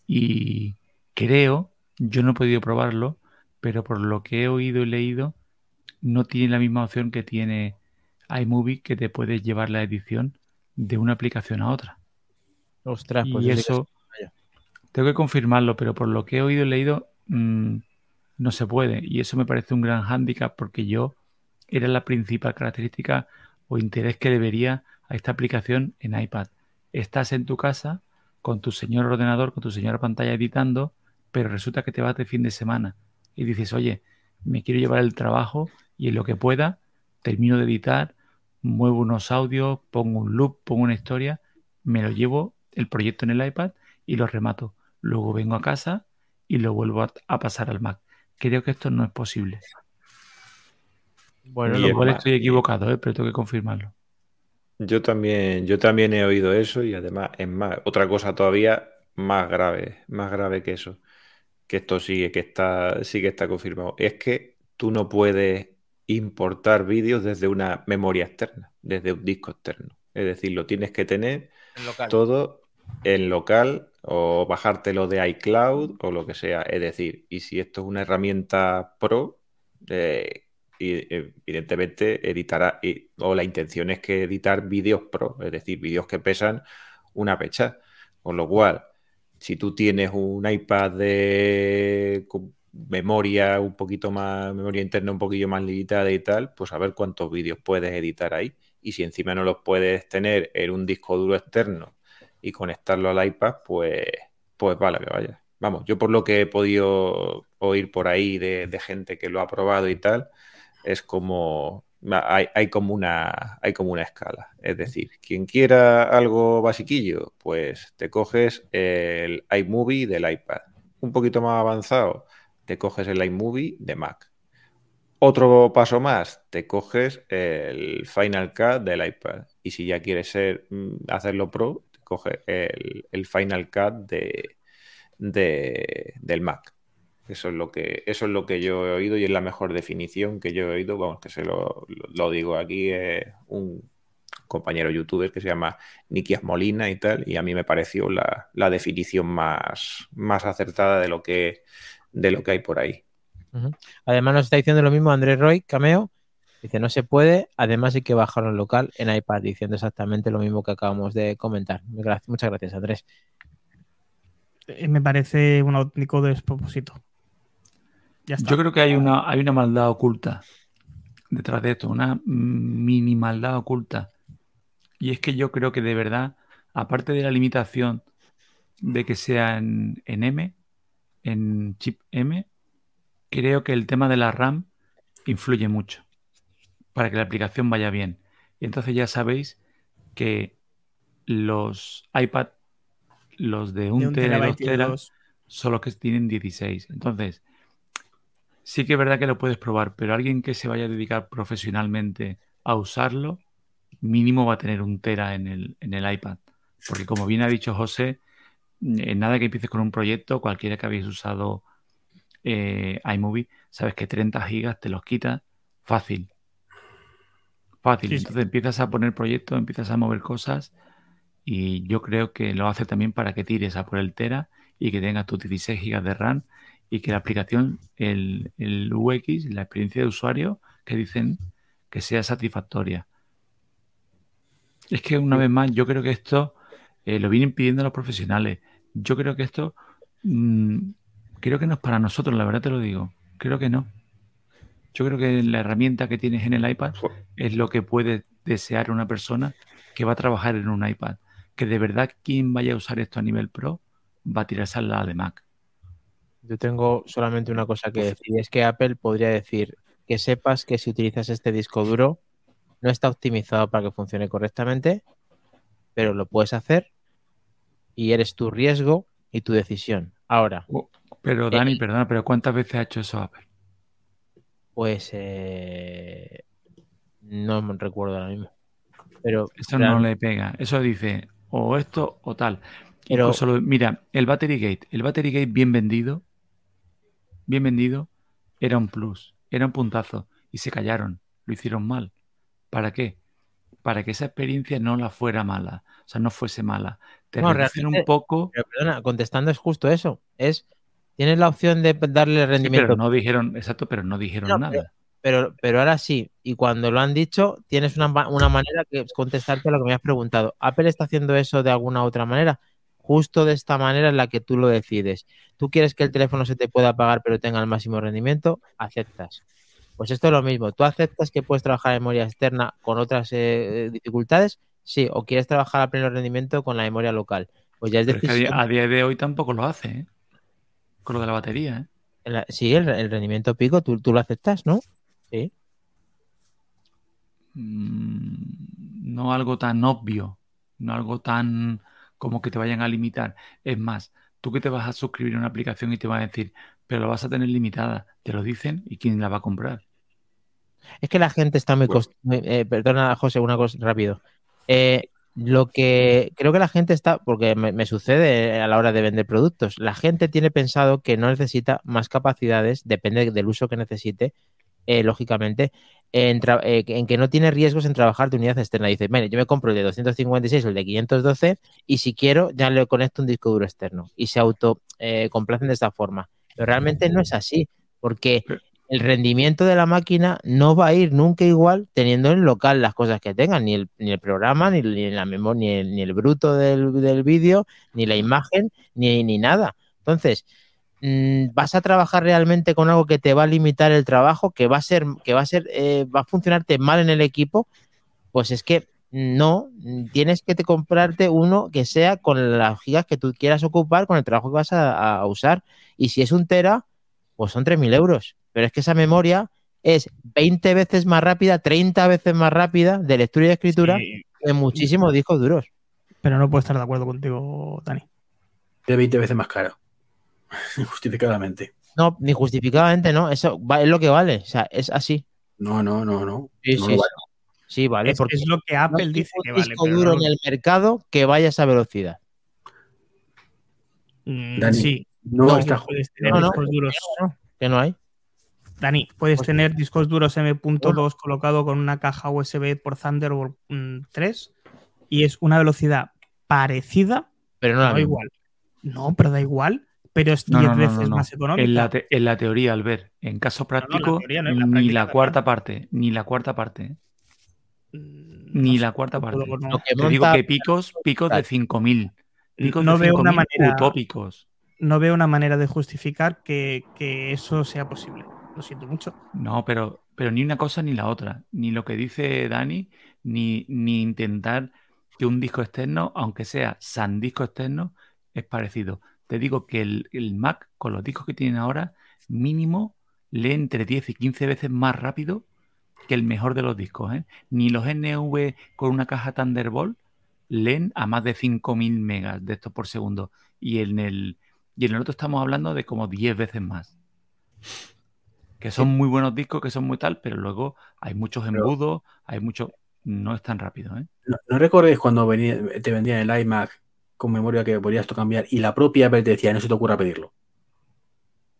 Y creo, yo no he podido probarlo, pero por lo que he oído y leído, no tiene la misma opción que tiene iMovie que te puede llevar la edición de una aplicación a otra. Ostras, pues y eso es- tengo que confirmarlo, pero por lo que he oído y leído, mm, no se puede. Y eso me parece un gran hándicap porque yo era la principal característica o interés que le vería a esta aplicación en iPad. Estás en tu casa con tu señor ordenador, con tu señora pantalla editando, pero resulta que te vas de fin de semana y dices, oye, me quiero llevar el trabajo y en lo que pueda termino de editar, muevo unos audios, pongo un loop, pongo una historia, me lo llevo el proyecto en el iPad y lo remato. Luego vengo a casa y lo vuelvo a, a pasar al Mac. Creo que esto no es posible. Bueno, Igual estoy equivocado, ¿eh? pero tengo que confirmarlo. Yo también, yo también he oído eso y además es más, otra cosa todavía más grave, más grave que eso, que esto sí que está, sí que está confirmado, es que tú no puedes importar vídeos desde una memoria externa, desde un disco externo. Es decir, lo tienes que tener local. todo en local o bajártelo de iCloud o lo que sea. Es decir, y si esto es una herramienta pro, eh, y, evidentemente editará, y- o la intención es que editar vídeos pro, es decir, vídeos que pesan una pecha. Con lo cual, si tú tienes un iPad de memoria un poquito más, memoria interna un poquillo más limitada y tal, pues a ver cuántos vídeos puedes editar ahí. Y si encima no los puedes tener en un disco duro externo y conectarlo al iPad, pues, pues vale que vaya. Vamos, yo por lo que he podido oír por ahí de gente que lo ha probado y tal, es como hay, hay como una hay como una escala. Es decir, quien quiera algo basiquillo, pues te coges el iMovie del iPad. Un poquito más avanzado, te coges el iMovie de Mac. Otro paso más, te coges el Final Cut del iPad. Y si ya quieres ser, mm, hacerlo pro, te coges el, el Final Cut de, de- del Mac. Eso es lo que, eso es lo que yo he oído y es la mejor definición que yo he oído. Vamos, que se lo, lo- lo digo aquí, es un compañero youtuber que se llama Nikias Molina y tal, y a mí me pareció la, la definición más, más acertada de lo que, de lo que hay por ahí. Además nos está diciendo lo mismo Andrés Roy, Cameo. Dice, no se puede, además hay que bajarlo en local en iPad, diciendo exactamente lo mismo que acabamos de comentar. Muchas gracias, Andrés. Eh, Me parece un auténtico despropósito. Ya está. Yo creo que hay una, hay una maldad oculta detrás de esto, una mini maldad oculta. Y es que yo creo que de verdad, aparte de la limitación de que sea en, en M, en chip M, creo que el tema de la RAM influye mucho para que la aplicación vaya bien. Y entonces ya sabéis que los iPad, los de un, De un tera dos. son los que tienen 16. Entonces, sí que es verdad que lo puedes probar, pero alguien que se vaya a dedicar profesionalmente a usarlo, mínimo va a tener un tera en el, en el iPad. Porque como bien ha dicho José, en nada que empieces con un proyecto, cualquiera que habéis usado eh, iMovie, sabes que 30 gigas te los quitas fácil. Fácil. Sí, sí. Entonces empiezas a poner proyectos, empiezas a mover cosas y yo creo que lo hace también para que tires a por el Tera y que tengas tus 16 gigas de RAM y que la aplicación, el, el UX, la experiencia de usuario, que dicen que sea satisfactoria. Es que una vez más, yo creo que esto eh, lo vienen pidiendo los profesionales. Yo creo que esto, mm, creo que no es para nosotros, la verdad te lo digo. Creo que no. Yo creo que la herramienta que tienes en el iPad es lo que puede desear una persona que va a trabajar en un iPad. Que de verdad quien vaya a usar esto a nivel pro va a tirarse a la de Mac. Yo tengo solamente una cosa que decir, es que Apple podría decir que sepas que si utilizas este disco duro no está optimizado para que funcione correctamente, pero lo puedes hacer y eres tu riesgo y tu decisión. Ahora, Pero Dani, perdona, pero ¿cuántas veces ha hecho eso Apple? pues eh, No me recuerdo ahora mismo. Pero Eso no le pega. Eso dice o esto o tal. Pero- Incluso lo- mira, el Battery Gate, el Battery Gate bien vendido, bien vendido, era un plus, era un puntazo. Y se callaron, lo hicieron mal. ¿Para qué? Para que esa experiencia no la fuera mala, o sea, no fuese mala. Te No, un poco, Pero perdona, contestando es justo eso. Es, tienes la opción de darle sí, rendimiento, pero no dijeron, exacto, pero no dijeron No, nada. pero, pero ahora sí. Y cuando lo han dicho, tienes una, una manera que es contestarte a lo que me has preguntado. ¿Apple está haciendo eso de alguna otra manera? Justo de esta manera en la que tú lo decides. Tú quieres que el teléfono se te pueda apagar pero tenga el máximo rendimiento, aceptas. Pues esto es lo mismo. ¿Tú aceptas que puedes trabajar en memoria externa con otras eh, dificultades? Sí. ¿O quieres trabajar a pleno rendimiento con la memoria local? Pues ya es Pero es que a decisión. día, a día de hoy tampoco lo hace, ¿eh? Con lo de la batería, ¿eh? La- Sí, el, el rendimiento pico, tú, tú lo aceptas, ¿no? Sí. Mm, no algo tan obvio, no algo tan como que te vayan a limitar. Es más, tú que te vas a suscribir a una aplicación y te van a decir, pero la vas a tener limitada, te lo dicen y quién la va a comprar. Es que la gente está muy... Bueno. eh, perdona, José, una cosa rápido. Eh, lo que creo que la gente está, porque me, me sucede a la hora de vender productos, la gente tiene pensado que no necesita más capacidades, depende del uso que necesite, eh, lógicamente, en, eh, en que no tiene riesgos en trabajar de unidad externa. Dice, "Mire, yo me compro el de 256 o el de 512 y si quiero ya le conecto un disco duro externo y se auto eh, complacen de esta forma. Pero realmente no es así, porque el rendimiento de la máquina no va a ir nunca igual teniendo en local las cosas que tengan, ni el, ni el programa, ni, ni la memoria, ni el, ni el bruto del, del vídeo, ni la imagen, ni, ni nada. Entonces, vas a trabajar realmente con algo que te va a limitar el trabajo, que va a ser, que va a ser, eh, va a funcionarte mal en el equipo, pues es que no, mm, tienes que te comprarte uno que sea con las gigas que tú quieras ocupar, con el trabajo que vas a, a usar. Y si es un tera, pues son 3.000 euros. Pero es que esa memoria es 20 veces más rápida, 30 veces más rápida de lectura y de escritura Sí, que muchísimos discos duros. pero no puedo estar de acuerdo contigo, Dani. De 20 veces más caro. Injustificadamente. No, ni justificadamente, no. Eso va- es lo que vale. O sea, es así. No, no, no, no. Sí, No sí, vale. Sí, vale. es, porque es lo que Apple dice que vale. disco pero duro no- en el mercado que vaya a esa velocidad. Mm, Dani, sí, No, No, está puedes tener no, no. discos duros. ¿no? Que no hay. Dani, puedes Pues- tener discos duros M.2 colocado con una caja USB por Thunderbolt mm, 3 y es una velocidad parecida, Pero no misma. igual. No, pero da igual, pero es No, 10 no, no, veces no, no. más económica. En la, te- en la teoría, al ver, en caso no, práctico, teoría no, en la ni la también. cuarta parte, ni la cuarta parte. Mm, ni la cuarta parte. no. Lo que Te digo que picos, picos de 5.000. Picos no de veo una 5.000 manera utópicos. no veo una manera de justificar que, que eso sea posible. Lo siento mucho. No, pero, pero ni una cosa ni la otra. Ni lo que dice Dani, ni, ni intentar que un disco externo, aunque sea san disco externo, es parecido. Te digo que el, el Mac, con los discos que tienen ahora, mínimo lee entre 10 y 15 veces más rápido que el mejor de los discos. ¿eh? Ni los NV con una caja Thunderbolt leen a más de 5.000 megas de estos por segundo. Y en el, y en el otro estamos hablando de como 10 veces más. Que son muy buenos discos, que son muy tal, pero luego hay muchos embudos, hay mucho... No es tan rápido, ¿eh? ¿No, no recordéis cuando venía- te vendían el iMac con memoria que podías tú cambiar y la propia Apple te decía, no se te ocurra pedirlo?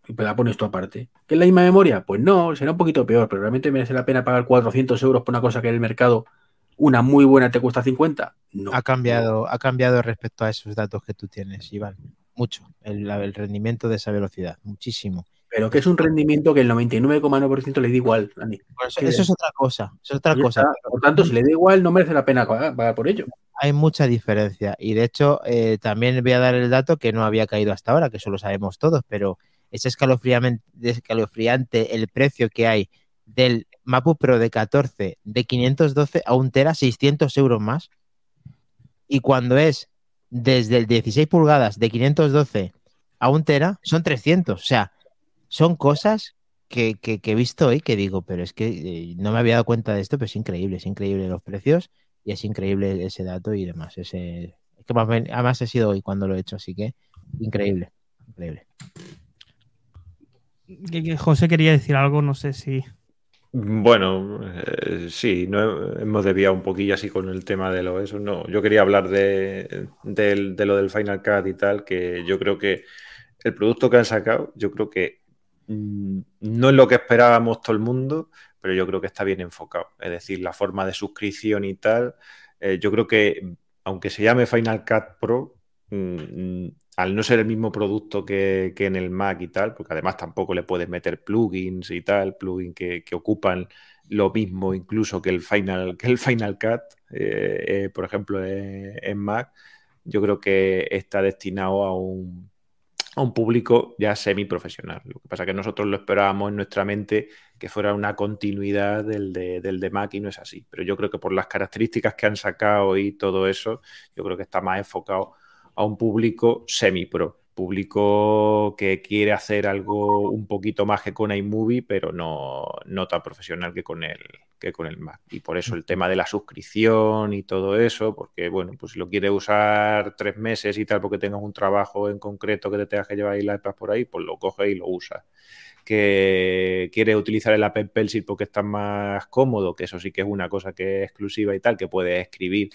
Y pues la pones tú aparte. ¿Que es la misma memoria? Pues no, será un poquito peor, pero realmente merece la pena pagar 400 euros por una cosa que en el mercado una muy buena te cuesta 50. No. Ha cambiado, ha cambiado respecto a esos datos que tú tienes, Iván. Mucho. El rendimiento de esa velocidad. Muchísimo. Pero que es un rendimiento que el 99,9% le da igual, Dani. Por eso, es otra cosa. Eso es otra cosa. está. Por tanto, si le da igual, no merece la pena pagar, pagar por ello. Hay mucha diferencia. Y de hecho, eh, también voy a dar el dato que no había caído hasta ahora, que eso lo sabemos todos, pero es escalofriante el precio que hay del MacBook Pro de 14 de 512 a un tera, 600 euros más. Y cuando es desde el 16 pulgadas de 512 a un tera, son 300. O sea, son cosas que, que- que he visto hoy que digo, pero es que eh, no me había dado cuenta de esto, pero es increíble, es increíble los precios y es increíble ese dato y demás. Ese, es que más bien- además he sido hoy cuando lo he hecho, así que increíble, increíble. José quería decir algo, no sé si. Bueno, eh, sí, no hemos desviado un poquillo así con el tema de lo eso. No, yo quería hablar de, del- de lo del Final Cut y tal, que yo creo que el producto que han sacado, yo creo que no es lo que esperábamos todo el mundo, pero yo creo que está bien enfocado. Es decir, la forma de suscripción y tal, eh, yo creo que aunque se llame Final Cut Pro, mm, al no ser el mismo producto que, en el Mac y tal, porque además tampoco le puedes meter plugins y tal, plugins que, ocupan lo mismo incluso que el Final, que el Final Cut, eh, eh, por ejemplo, en Mac, yo creo que está destinado a un, a un público ya semiprofesional. Lo que pasa es que nosotros lo esperábamos en nuestra mente que fuera una continuidad del de, del de Mac y no es así. Pero yo creo que por las características que han sacado y todo eso, yo creo que está más enfocado a un público semi-pro. Público que quiere hacer algo un poquito más que con iMovie, pero no, no tan profesional que con el, que con el Mac. Y por eso el tema de la suscripción y todo eso, porque bueno, pues si lo quieres usar tres meses y tal, porque tengas un trabajo en concreto que te tengas que llevar la iPad por ahí, pues lo coges y lo usas. Que quieres utilizar el Apple Pencil porque estás más cómodo, que eso sí que es una cosa que es exclusiva y tal, que puedes escribir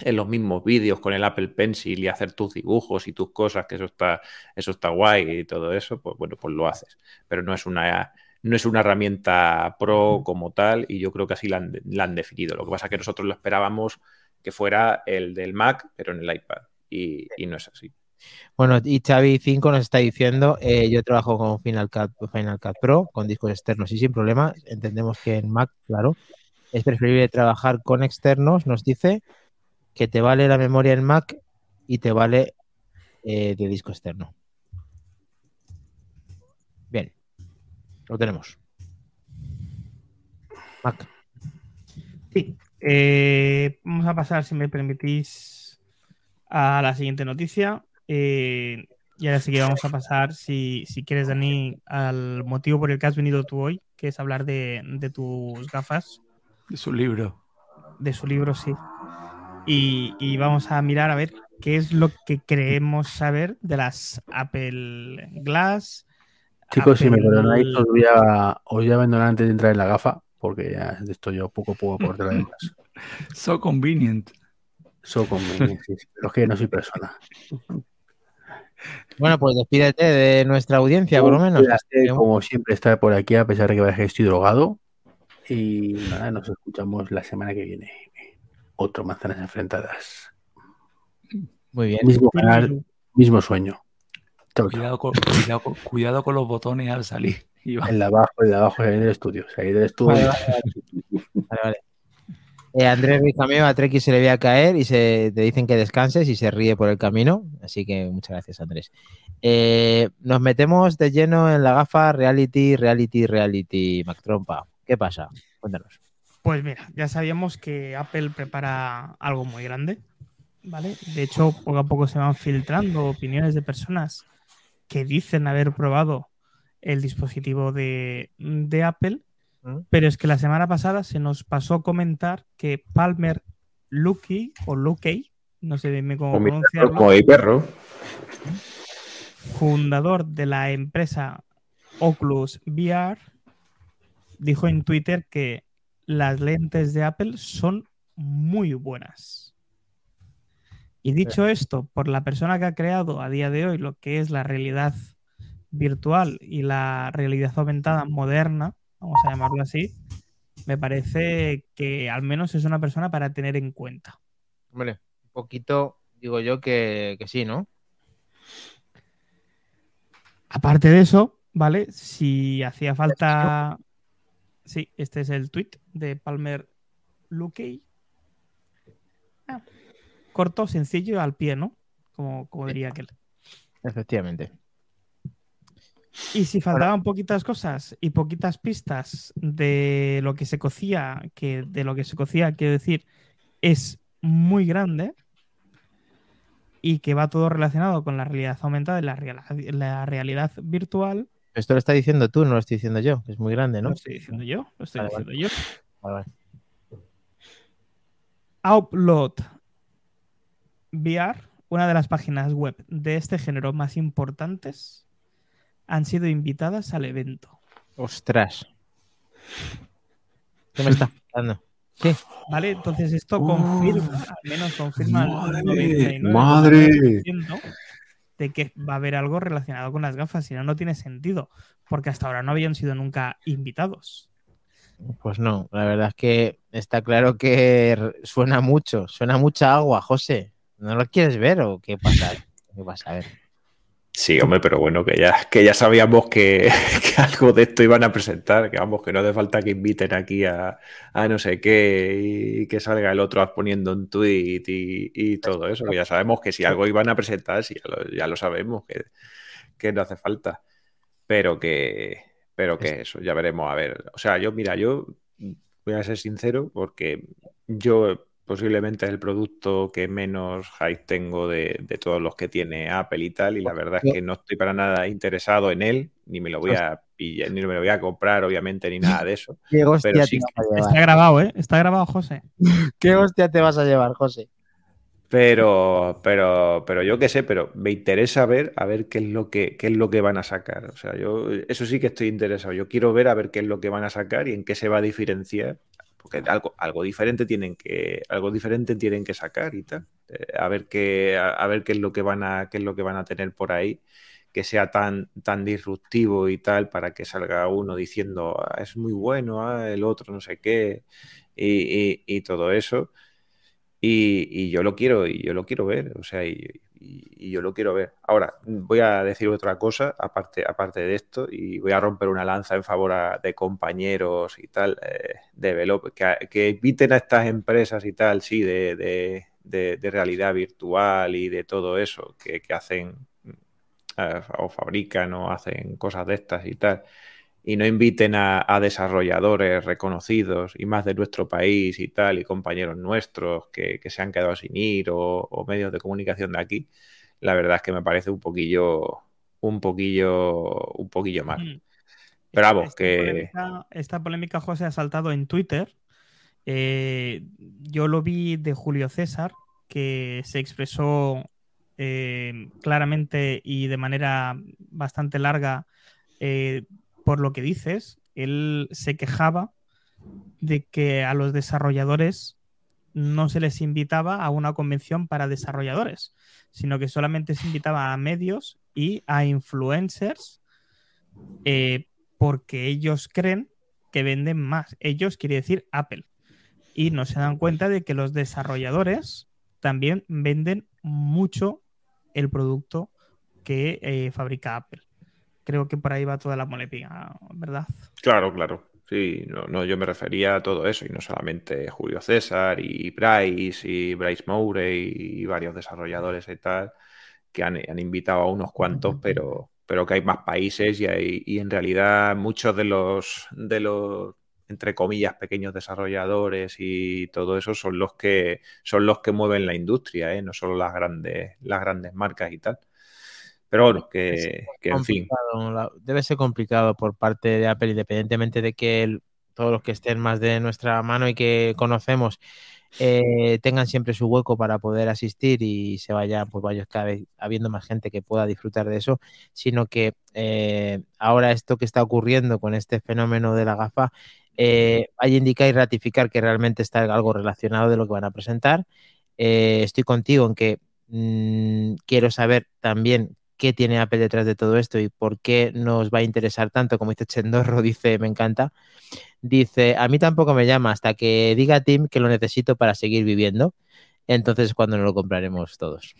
en los mismos vídeos con el Apple Pencil y hacer tus dibujos y tus cosas, que eso está, eso está guay y todo eso, pues bueno, pues lo haces. Pero no es una, no es una herramienta pro como tal y yo creo que así la han, la han definido. Lo que pasa es que nosotros lo esperábamos que fuera el del Mac, pero en el iPad. Y, y no es así. Bueno, y Xavi 5 nos está diciendo, eh, yo trabajo con Final Cut, Final Cut Pro, con discos externos y sin problema. Entendemos que en Mac, claro, es preferible trabajar con externos, nos dice, que te vale la memoria en Mac y te vale eh, de disco externo. Bien, lo tenemos. Mac. Sí. Eh, vamos a pasar, si me permitís, a la siguiente noticia. Eh, y ahora sí que vamos a pasar, si, si, quieres, Dani, al motivo por el que has venido tú hoy, que es hablar de, de tus gafas. De su libro. De su libro, sí. Y, y, vamos a mirar a ver qué es lo que creemos saber de las Apple Glass. Chicos, Apple... si me perdonáis, os voy, a, os voy a abandonar antes de entrar en la gafa, porque ya de esto yo poco a poco por detrás. so convenient. So convenient, sí, pero es que no soy persona. Bueno, pues despídete de nuestra audiencia, por lo menos. Como siempre, estar por aquí, a pesar de que parece que estoy drogado. Y nada, nos escuchamos la semana que viene otro manzanas enfrentadas. Muy bien. Mismo canal, mismo sueño. Cuidado con, cuidado, con, cuidado con, los botones al salir. Iván. El de abajo, el de abajo, salir del estudio. Salir del estudio. Vale, vale, vale. Eh, Andrés Ricameo a Treki se le ve a caer y se, te dicen que descanses y se ríe por el camino. Así que muchas gracias, Andrés. Eh, nos metemos de lleno en la gafa Reality, Reality, Reality, Mac Trompa. ¿Qué pasa? Cuéntanos. Pues mira, ya sabíamos que Apple prepara algo muy grande, ¿vale? De hecho, poco a poco se van filtrando opiniones de personas que dicen haber probado el dispositivo de, de Apple, ¿Mm? pero es que la semana pasada se nos pasó comentar que Palmer Luckey o Luckey, no sé bien cómo como pronunciarlo, como perro, fundador de la empresa Oculus VR, dijo en Twitter que las lentes de Apple son muy buenas. Y dicho esto, por la persona que ha creado a día de hoy lo que es la realidad virtual y la realidad aumentada moderna, vamos a llamarlo así, me parece que al menos es una persona para tener en cuenta. Hombre, un poquito digo yo que, que sí, ¿no? Aparte de eso, ¿vale? Si hacía falta Sí, este es el tweet de Palmer Luckey. Ah, corto, sencillo, al pie, ¿no? Como, como diría aquel. Efectivamente. Y si faltaban poquitas cosas y poquitas pistas de lo que se cocía, que de lo que se cocía, quiero decir, es muy grande y que va todo relacionado con la realidad aumentada y la, la realidad virtual, esto lo está diciendo tú, no lo estoy diciendo yo. Es muy grande, ¿no? Lo estoy diciendo yo. Lo estoy Vale, diciendo vale. yo. Vale, vale. Upload VR, una de las páginas web de este género más importantes, han sido invitadas al evento. Ostras. ¿Qué me estás contando? Sí. ¿Vale? Entonces esto confirma, al menos confirma el Madre, 99% madre. De que va a haber algo relacionado con las gafas, si no, no tiene sentido, porque hasta ahora no habían sido nunca invitados. Pues no, la verdad es que está claro que suena mucho, suena mucha agua, José. ¿No lo quieres ver o qué pasa? ¿Qué pasa? A ver. Sí, hombre, pero bueno, que ya, que ya sabíamos que, algo de esto iban a presentar, que vamos, que no hace falta que inviten aquí a, a no sé qué y que salga el otro poniendo un tweet y, todo eso, ya sabemos que si algo iban a presentar, ya lo, ya lo sabemos, que, que no hace falta. Pero que, pero que eso, ya veremos, a ver. O sea, yo, mira, yo voy a ser sincero porque yo posiblemente es el producto que menos hype tengo de, de todos los que tiene Apple y tal, y la verdad es que no estoy para nada interesado en él, ni me lo voy a pillar, ni me lo voy a comprar, obviamente, ni nada de eso. ¿Qué hostia Pero te sí vas a Está grabado, ¿eh? Está grabado, José. ¿Qué hostia te vas a llevar, José? Pero, pero, pero yo qué sé, pero me interesa ver a ver qué es lo que, qué es lo que van a sacar. O sea, yo eso sí que estoy interesado. Yo quiero ver a ver qué es lo que van a sacar y en qué se va a diferenciar. Porque algo, algo diferente tienen que, algo diferente tienen que sacar y tal. Eh, a ver qué, a, ver qué es lo que van a, qué es lo que van a tener por ahí que sea tan, tan disruptivo y tal para que salga uno diciendo "Ah, es muy bueno, ah, el otro no sé qué y, y- y todo eso. Y, y yo lo quiero, y yo lo quiero ver, o sea, y, y- yo lo quiero ver. Ahora, voy a decir otra cosa, aparte, aparte de esto, y voy a romper una lanza en favor de compañeros y tal, eh, de develop- que, que inviten a estas empresas y tal, sí, de- de realidad virtual y de todo eso, que, que hacen eh, o fabrican o hacen cosas de estas y tal, y no inviten a, a desarrolladores reconocidos y más de nuestro país y tal, y compañeros nuestros que, que se han quedado sin ir o, o medios de comunicación de aquí, la verdad es que me parece un poquillo, un poquillo, un poquillo mal. Mm. Pero vamos, esta que- Polémica, esta polémica, José, ha saltado en Twitter. Eh, yo lo vi de Julio César, que se expresó eh, claramente y de manera bastante larga eh, por lo que dices. Él se quejaba de que a los desarrolladores no se les invitaba a una convención para desarrolladores, sino que solamente se invitaba a medios y a influencers eh, porque ellos creen que venden más. Ellos quiere decir Apple. Y no se dan cuenta de que los desarrolladores también venden mucho el producto que eh, fabrica Apple. Creo que por ahí va toda la molepía, ¿verdad? Claro, claro. Sí, no, no, yo me refería a todo eso, y no solamente Julio César y Bryce y Bryce Mourey y varios desarrolladores y tal, que han, han invitado a unos cuantos, pero, pero que hay más países y, hay, y en realidad muchos de los, de los, entre comillas, pequeños desarrolladores y todo eso son los que son los que mueven la industria, ¿eh? no solo las grandes, las grandes marcas y tal. Pero bueno, que, que en fin. Debe ser complicado por parte de Apple, independientemente de que el- todos los que estén más de nuestra mano y que conocemos eh, tengan siempre su hueco para poder asistir y se vaya, pues vaya cada vez habiendo más gente que pueda disfrutar de eso, sino que eh, ahora esto que está ocurriendo con este fenómeno de la gafa eh, a indicar y ratificar que realmente está algo relacionado de lo que van a presentar. Eh, estoy contigo en que mm, quiero saber también qué tiene Apple detrás de todo esto y por qué nos va a interesar tanto, como dice Chendorro, dice, me encanta. Dice, a mí tampoco me llama hasta que diga Tim que lo necesito para seguir viviendo. Entonces, cuando nos lo compraremos todos.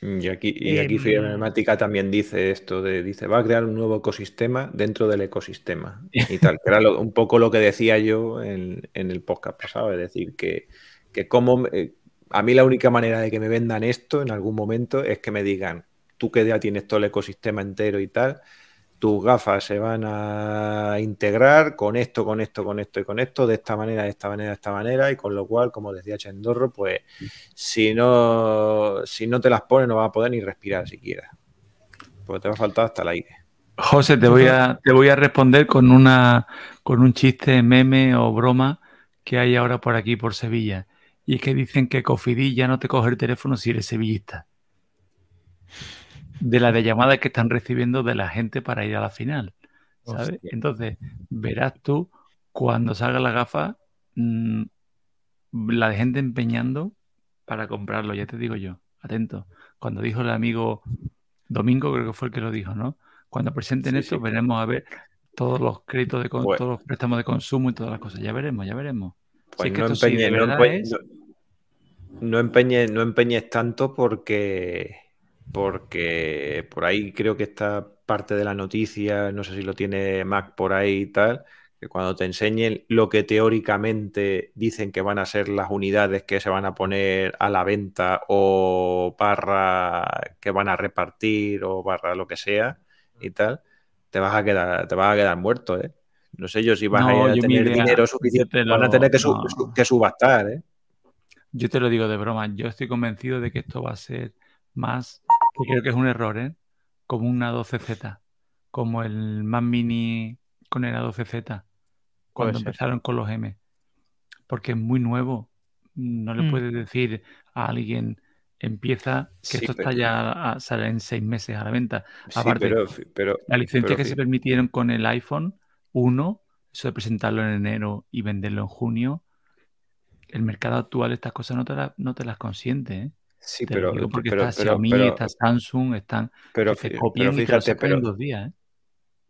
Y aquí, y aquí Filmática también dice esto de, dice, va a crear un nuevo ecosistema dentro del ecosistema y tal, que era lo- un poco lo que decía yo en, en el podcast pasado, es decir, que, que como, eh, a mí la única manera de que me vendan esto en algún momento es que me digan, tú que ya tienes todo el ecosistema entero y tal, tus gafas se van a integrar con esto, con esto, con esto y con esto, de esta manera, de esta manera, de esta manera, y con lo cual, como decía Chendorro, pues si no, si no te las pones no vas a poder ni respirar siquiera. Porque te va a faltar hasta el aire. José, te voy a, te voy a responder con una con un chiste, meme o broma que hay ahora por aquí, por Sevilla. Y es que dicen que Cofidis ya no te coge el teléfono si eres sevillista. De las de llamadas que están recibiendo de la gente para ir a la final. ¿sabes? Hostia. Entonces, verás tú cuando salga la gafa, mm, la de gente empeñando para comprarlo, ya te digo yo, atento. Cuando dijo el amigo Domingo, creo que fue el que lo dijo, ¿no? Cuando presenten Sí, esto, sí. veremos a ver todos los créditos de con- Pues- todos los préstamos de consumo y todas las cosas. Ya veremos, ya veremos. Pues no, sí, es- no empeñes tanto porque, porque por ahí creo que está parte de la noticia, no sé si lo tiene Mac por ahí y tal, que cuando te enseñen lo que teóricamente dicen que van a ser las unidades que se van a poner a la venta o barra que van a repartir o barra lo que sea y tal, te vas a quedar, te vas a quedar muerto, ¿eh? No sé yo si vas No, a tener idea- dinero suficiente. te Van a lo- tener que, no. que subastar, ¿eh? Yo te lo digo de broma, yo estoy convencido de que esto va a ser más, que creo que es un error, ¿eh? Como una 12Z, como el Mac Mini con el A12Z, cuando ser. empezaron con los M, porque es muy nuevo. No le Mm. puedes decir a alguien, empieza, que Sí, esto pero- está ya a salir en seis meses a la venta. Sí, Aparte, pero, pero, La licencia que se permitieron con el iPhone 1, eso de presentarlo en enero y venderlo en junio, el mercado actual estas cosas no te, la- no te las consiente, ¿eh? Sí, Te pero, digo porque pero, está pero, Xiaomi, pero, está Samsung, están pero, que te fi- copian pero y te lo fíjate, sacan en pero, dos días, ¿eh?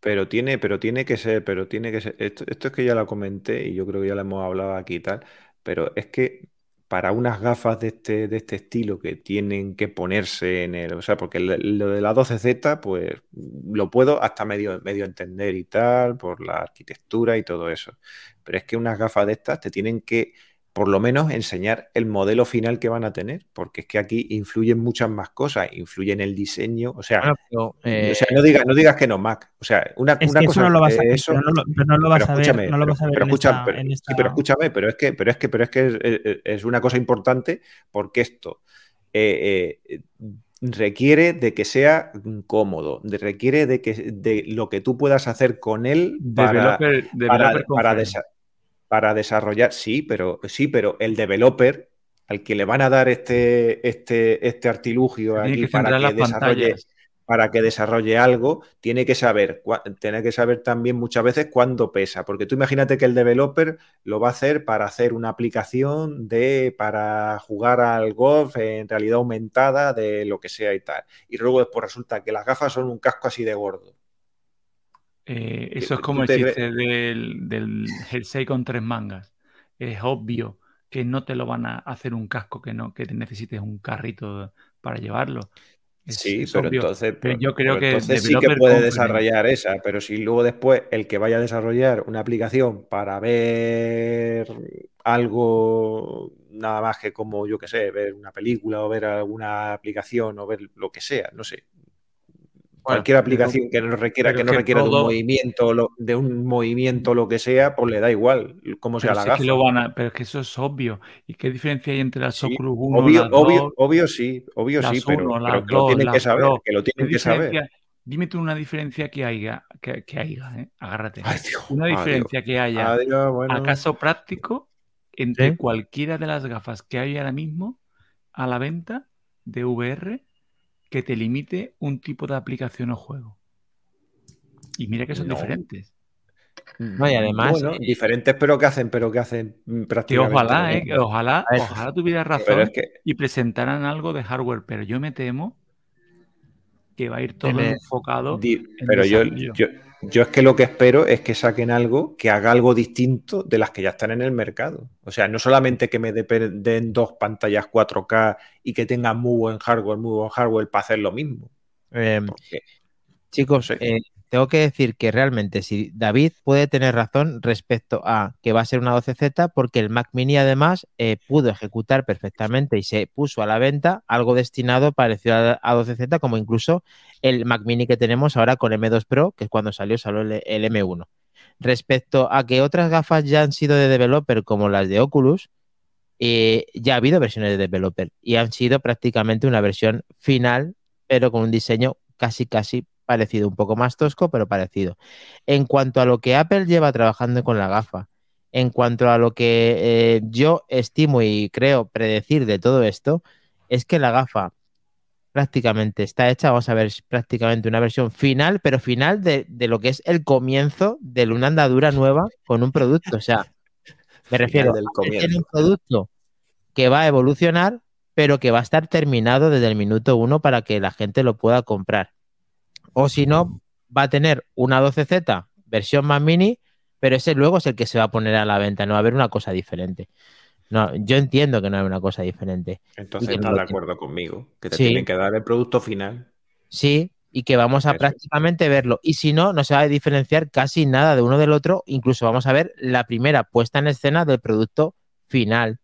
pero tiene, pero tiene que ser, pero tiene que ser. Esto, esto es que ya lo comenté y yo creo que ya lo hemos hablado aquí y tal, pero es que para unas gafas de este, de este estilo que tienen que ponerse en el. O sea, porque lo lo de la 12Z, pues lo puedo hasta medio, medio entender y tal, por la arquitectura y todo eso. Pero es que unas gafas de estas te tienen que, por lo menos, enseñar el modelo final que van a tener, porque es que aquí influyen muchas más cosas, influyen el diseño, o sea. Bueno, pero, eh, o sea, no digas, no digas que no, Mac. O sea, una, Es una que cosa eso no lo vas a ver, eso- pero no lo, pero no lo vas a ver, escúchame, no lo pero- vas a ver pero en escucha- esta- pero- en sí, esta- pero escúchame, pero es que, pero es que, pero es que es, una cosa importante porque esto eh, eh, requiere de que sea cómodo, de- requiere de que de lo que tú puedas hacer con él para, Developer, para, developer para conference. desa- para desarrollar, sí, pero sí, pero el developer al que le van a dar este, este, este artilugio Tiene aquí que para que desarrolle, para que desarrolle algo, tiene que saber, tiene que saber también muchas veces cuándo pesa. Porque tú imagínate que el developer lo va a hacer para hacer una aplicación de para jugar al golf en realidad aumentada, de lo que sea y tal. Y luego después resulta que las gafas son un casco así de gordo. Eh, ¿Tú- eso es como el te chiste del, del jersey con tres mangas. Es obvio que no te lo van a hacer un casco que no, que te necesites un carrito para llevarlo. Es- Sí, es pero obvio. entonces, Pero yo creo que entonces sí que puede desarrollar esa, pero si luego después el que vaya a desarrollar una aplicación para ver algo nada más que como yo que sé, ver una película o ver alguna aplicación o ver lo que sea, no sé. Cualquier aplicación que no requiera, pero que no requiera de un movimiento, lo- de un movimiento lo que sea, pues le da igual cómo sea la que gafa. lo van a- pero es que eso es obvio. ¿Y qué diferencia hay entre las Oculus 1, obvio, las obvio, 2, obvio sí, obvio sí, pero, 1, pero las que lo 2, tienen que saber, que lo ¿Qué tienen que saber. Dime tú una diferencia que haya, que, que haya, ¿eh? Agárrate. Ay, Dios, Una adiós. diferencia que haya Adiós, bueno. práctico entre Sí. cualquiera de las gafas que hay ahora mismo a la venta de VR que te limite un tipo de aplicación o juego. Y mira que son No. diferentes. No, y además, Bueno, eh, diferentes, pero que hacen, pero que hacen mm, Que prácticamente. ojalá, ¿eh? Que ojalá, ver, ojalá tuvieras razón Pero es que, y presentaran algo de hardware, pero yo me temo que va a ir todo enfocado di- en pero yo, yo es que lo que espero es que saquen algo que haga algo distinto de las que ya están en el mercado. O sea, no solamente que me de- den dos pantallas 4K y que tengan muy buen hardware, muy buen hardware para hacer lo mismo. eh, Porque, Chicos, eh, tengo que decir que realmente si David puede tener razón respecto a que va a ser una 12Z porque el Mac Mini además eh, pudo ejecutar perfectamente y se puso a la venta algo destinado parecido a a 12Z como incluso el Mac Mini que tenemos ahora con M2 Pro, que es cuando salió, salió el, el M1. Respecto a que otras gafas ya han sido de developer como las de Oculus, eh, ya ha habido versiones de developer y han sido prácticamente una versión final, pero con un diseño casi, casi parecido, un poco más tosco, pero parecido. En cuanto a lo que Apple lleva trabajando con la gafa, en cuanto a lo que eh, yo estimo y creo predecir de todo esto, es que la gafa prácticamente está hecha. Vamos a ver es prácticamente una versión final, pero final de, de lo que es el comienzo de una andadura nueva con un producto. O sea, me refiero del a un producto que va a evolucionar, pero que va a estar terminado desde el minuto uno para que la gente lo pueda comprar. O si no, va a tener una 12Z versión más mini, pero ese luego es el que se va a poner a la venta, no va a haber una cosa diferente. No, yo entiendo que no hay una cosa diferente. Entonces no estás de acuerdo conmigo, que te Sí. tienen que dar el producto final. Sí, y que vamos a Eso prácticamente verlo. Y si no, no se va a diferenciar casi nada de uno del otro. Incluso vamos a ver la primera puesta en escena del producto final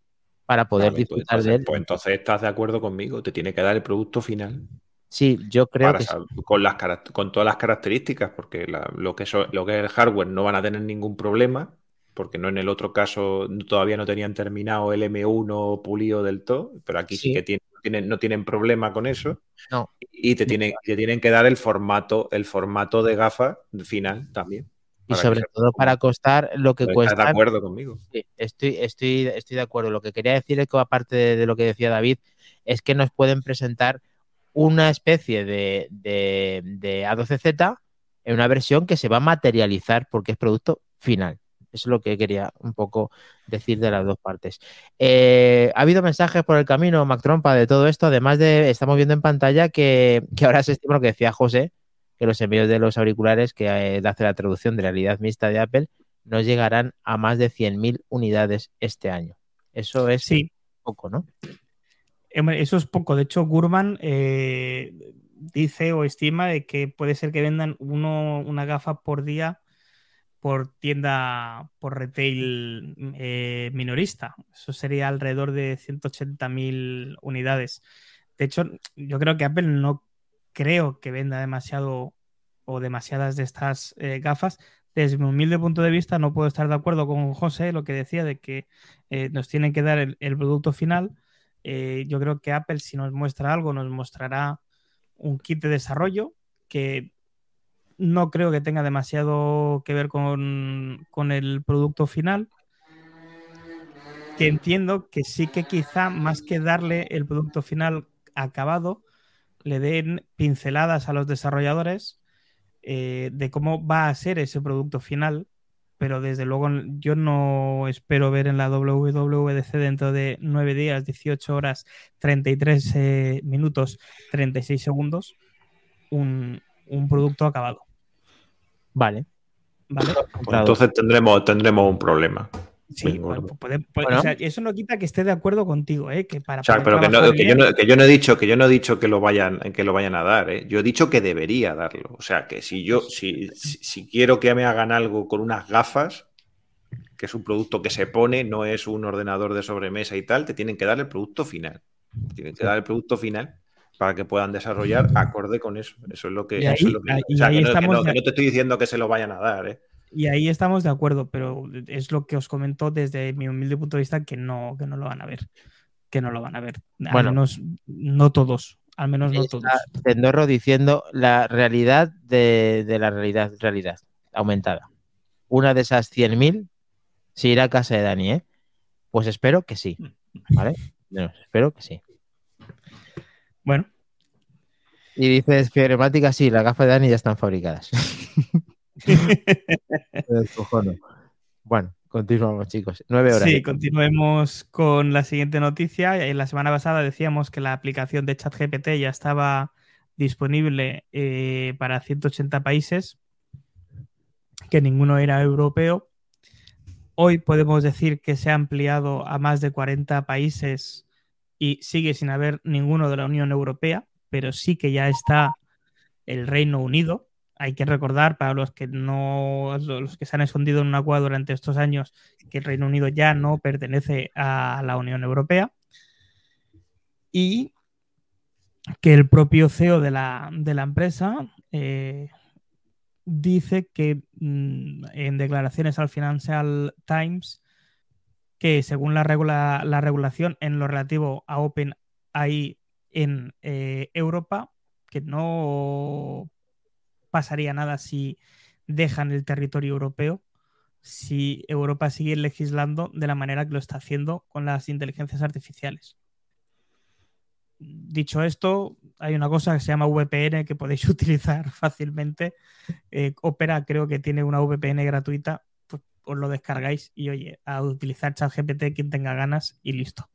para poder Vale, pues, disfrutar entonces, de él. pues entonces estás de acuerdo conmigo, te tiene que dar el producto final. Sí, yo creo que sí. con, las, carac- con todas las características, porque la- lo, que so- lo que es el hardware no van a tener ningún problema, porque no en el otro caso todavía no tenían terminado el M1 pulido del todo, pero aquí sí, Sí. que tienen, tienen- no tienen problema con eso. No. Y te tienen, te tienen que dar el formato, el formato de gafa final también. Y sobre todo para costar lo que ¿Estás cuesta. de acuerdo conmigo? Sí, estoy, estoy, estoy de acuerdo. Lo que quería decir es que, aparte de, de lo que decía David, es que nos pueden presentar una especie de, de, de A12Z en una versión que se va a materializar porque es producto final. Eso es lo que quería un poco decir de las dos partes. Eh, ha habido mensajes por el camino, Mac Trompa, de todo esto. Además de, estamos viendo en pantalla que, que ahora se estima lo que decía José, que los envíos de los auriculares que eh, hace la traducción de realidad mixta de Apple no llegarán a más de 100.000 unidades este año. Eso es Sí, poco, ¿no? Eso es poco. De hecho, Gurman eh, dice o estima de que puede ser que vendan uno, una gafa por día por tienda, por retail eh, minorista. Eso sería alrededor de 180.000 unidades. De hecho, yo creo que Apple no creo que venda demasiado o demasiadas de estas eh, gafas. Desde mi humilde punto de vista, no puedo estar de acuerdo con José, lo que decía de que nos tienen que dar el producto final. Eh, yo creo que Apple, si nos muestra algo, nos mostrará un kit de desarrollo que no creo que tenga demasiado que ver con, con el producto final. Que entiendo que sí que quizá más que darle el producto final acabado, le den pinceladas a los desarrolladores eh, de cómo va a ser ese producto final. Pero desde luego yo no espero ver en la WWDC dentro de 9 días, 18 horas, 33 eh, minutos, 36 segundos, un, un producto acabado. Vale. ¿Vale? Pues entonces tendremos, tendremos un problema. Sí, bueno, puede- puede- Bueno. o sea, eso no quita que esté de acuerdo contigo, ¿eh? Que para poder pero que, no- que yo no, que yo no he dicho que yo no he dicho que lo vayan que lo vayan a dar, ¿eh? Yo he dicho que debería darlo. O sea, que si yo si, si, si quiero que me hagan algo con unas gafas, que es un producto que se pone, no es un ordenador de sobremesa y tal, te tienen que dar el producto final. Te tienen que dar el producto final para que puedan desarrollar acorde con eso. Eso es lo que, Y ahí- eso es lo que- ahí- o sea, que no te estoy diciendo que se lo vayan a dar, ¿eh? Y ahí estamos de acuerdo, pero es lo que os comento desde mi humilde punto de vista que no, que no lo van a ver. Que no lo van a ver. Al Bueno. menos no todos. Al menos no todos. Tendorro diciendo la realidad de, de la realidad, realidad aumentada. Una de esas 100.000 se irá a casa de Dani, ¿eh? Pues espero que sí. ¿Vale? No, espero que sí. Bueno, Y dice Fibremática, sí, las gafas de Dani ya están fabricadas. Bueno, continuamos, chicos. Nueve horas. sí, continuemos con la siguiente noticia. En la semana pasada decíamos que la aplicación de ChatGPT ya estaba disponible eh, para 180 países, que ninguno era europeo. Hoy podemos decir que se ha ampliado a más de 40 países y sigue sin haber ninguno de la Unión Europea, pero sí que ya está el Reino Unido. Hay que recordar para los que no, los que se han escondido en una cueva durante estos años, que el Reino Unido ya no pertenece a la Unión Europea. Y que el propio CEO de la, de la empresa eh, dice que mm, en declaraciones al Financial Times que según la, regula, la regulación en lo relativo a OpenAI en eh, Europa, que no pasaría nada si dejan el territorio europeo, si Europa sigue legislando de la manera que lo está haciendo con las inteligencias artificiales. Dicho esto, hay una cosa que se llama VPN que podéis utilizar fácilmente. Eh, Opera creo que tiene una VPN gratuita, pues os lo descargáis y oye, a utilizar ChatGPT quien tenga ganas y listo.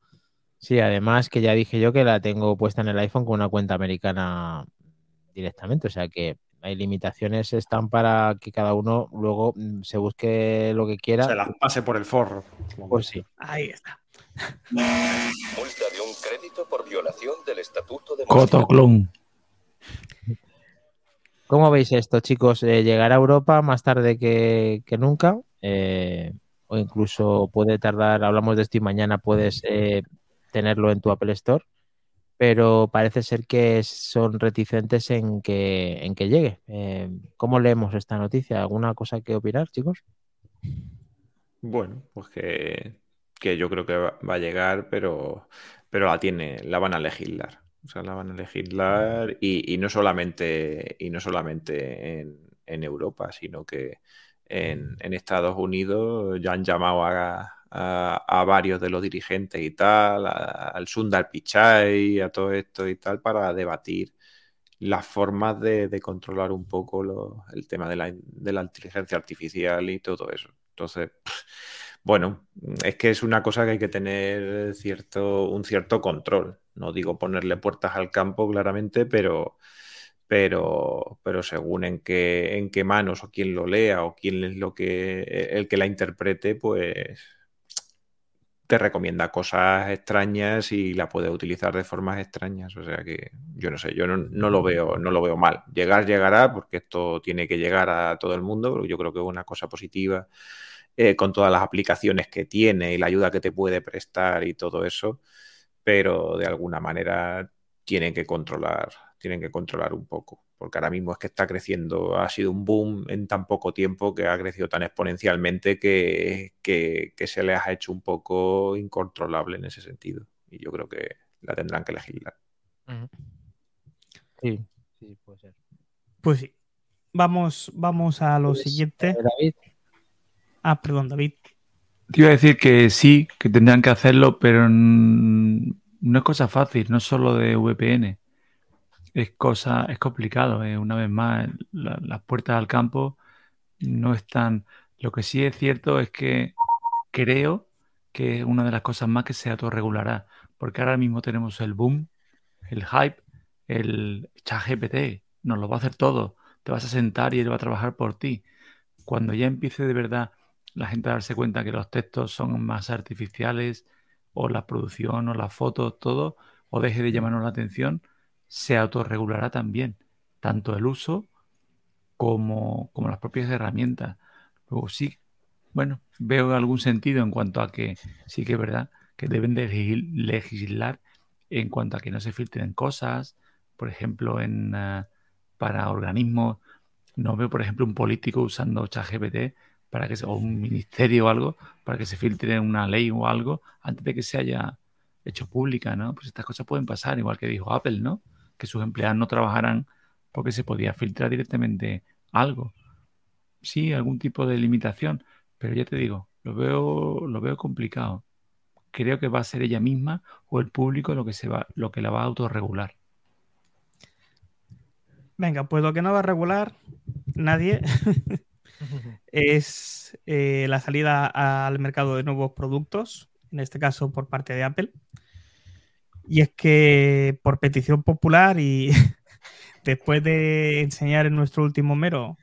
Sí, además que ya dije yo que la tengo puesta en el iPhone con una cuenta americana directamente, o sea que hay limitaciones, están para que cada uno luego mm, se busque lo que quiera. Se las pase por el forro. Pues sí. Ahí está. Multa de un crédito por violación del estatuto de Cotoclón. ¿Cómo veis esto, chicos? Eh, ¿Llegará a Europa más tarde que, que nunca? Eh, o incluso puede tardar, hablamos de esto y mañana puedes eh, tenerlo en tu Apple Store, pero parece ser que son reticentes en que, en que llegue. Eh, ¿Cómo leemos esta noticia? ¿Alguna cosa que opinar, chicos? Bueno, pues que, que yo creo que va, a llegar, pero, pero la tiene, la van a legislar. O sea, la van a legislar y, y no solamente, y no solamente en, en Europa, sino que en Estados Unidos ya han llamado a, a, varios de los dirigentes y tal, al Sundar Pichai, a todo esto y tal, para debatir las formas de, controlar un poco el tema de la, de la inteligencia artificial y todo eso. Entonces, bueno, es que es una cosa que hay que tener cierto, un cierto control. No digo ponerle puertas al campo, claramente, pero, pero, pero según en qué, en qué manos o quién lo lea o quién es lo que, el que la interprete, pues te recomienda cosas extrañas y la puedes utilizar de formas extrañas. O sea que yo no sé, yo no, lo veo, no lo veo mal. Llegar, llegará, porque esto tiene que llegar a todo el mundo, yo creo que es una cosa positiva eh, con todas las aplicaciones que tiene y la ayuda que te puede prestar y todo eso, pero de alguna manera tienen que controlar, tienen que controlar un poco, porque ahora mismo es que está creciendo, ha sido un boom en tan poco tiempo que ha crecido tan exponencialmente que, que, que se les ha hecho un poco incontrolable en ese sentido. Y yo creo que la tendrán que legislar. Sí, sí, puede ser. Pues sí. Vamos, vamos a lo Pues, siguiente. eh, David, Ah, perdón, David. Te iba a decir que sí, que tendrán que hacerlo, pero no es cosa fácil, no es solo de VPN. Es cosa, es complicado. eh. Una vez más, la- las puertas al campo no están. Lo que sí es cierto es que creo que es una de las cosas más que se autorregulará, porque ahora mismo tenemos el boom, el hype, el ChatGPT, nos lo va a hacer todo. Te vas a sentar y él va a trabajar por ti. Cuando ya empiece de verdad la gente a darse cuenta que los textos son más artificiales, o la producción, o las fotos, todo, o deje de llamarnos la atención, se autorregulará también, tanto el uso como, como las propias herramientas. Luego sí, bueno, veo algún sentido en cuanto a que sí que es verdad que deben de legis- legislar en cuanto a que no se filtren cosas, por ejemplo, en, ah, para organismos. No veo, por ejemplo, un político usando ChatGPT para que o un ministerio o algo para que se filtre una ley o algo antes de que se haya hecho pública, ¿no? Pues estas cosas pueden pasar, igual que dijo Apple, ¿no? Que sus empleados no trabajarán porque se podía filtrar directamente algo. Sí, algún tipo de limitación, pero ya te digo, lo veo, lo veo complicado. Creo que va a ser ella misma o el público lo que se va, lo que la va a autorregular. Venga, pues lo que no va a regular nadie es eh, la salida al mercado de nuevos productos, en este caso por parte de Apple. Y es que por petición popular y después de enseñar en nuestro último mero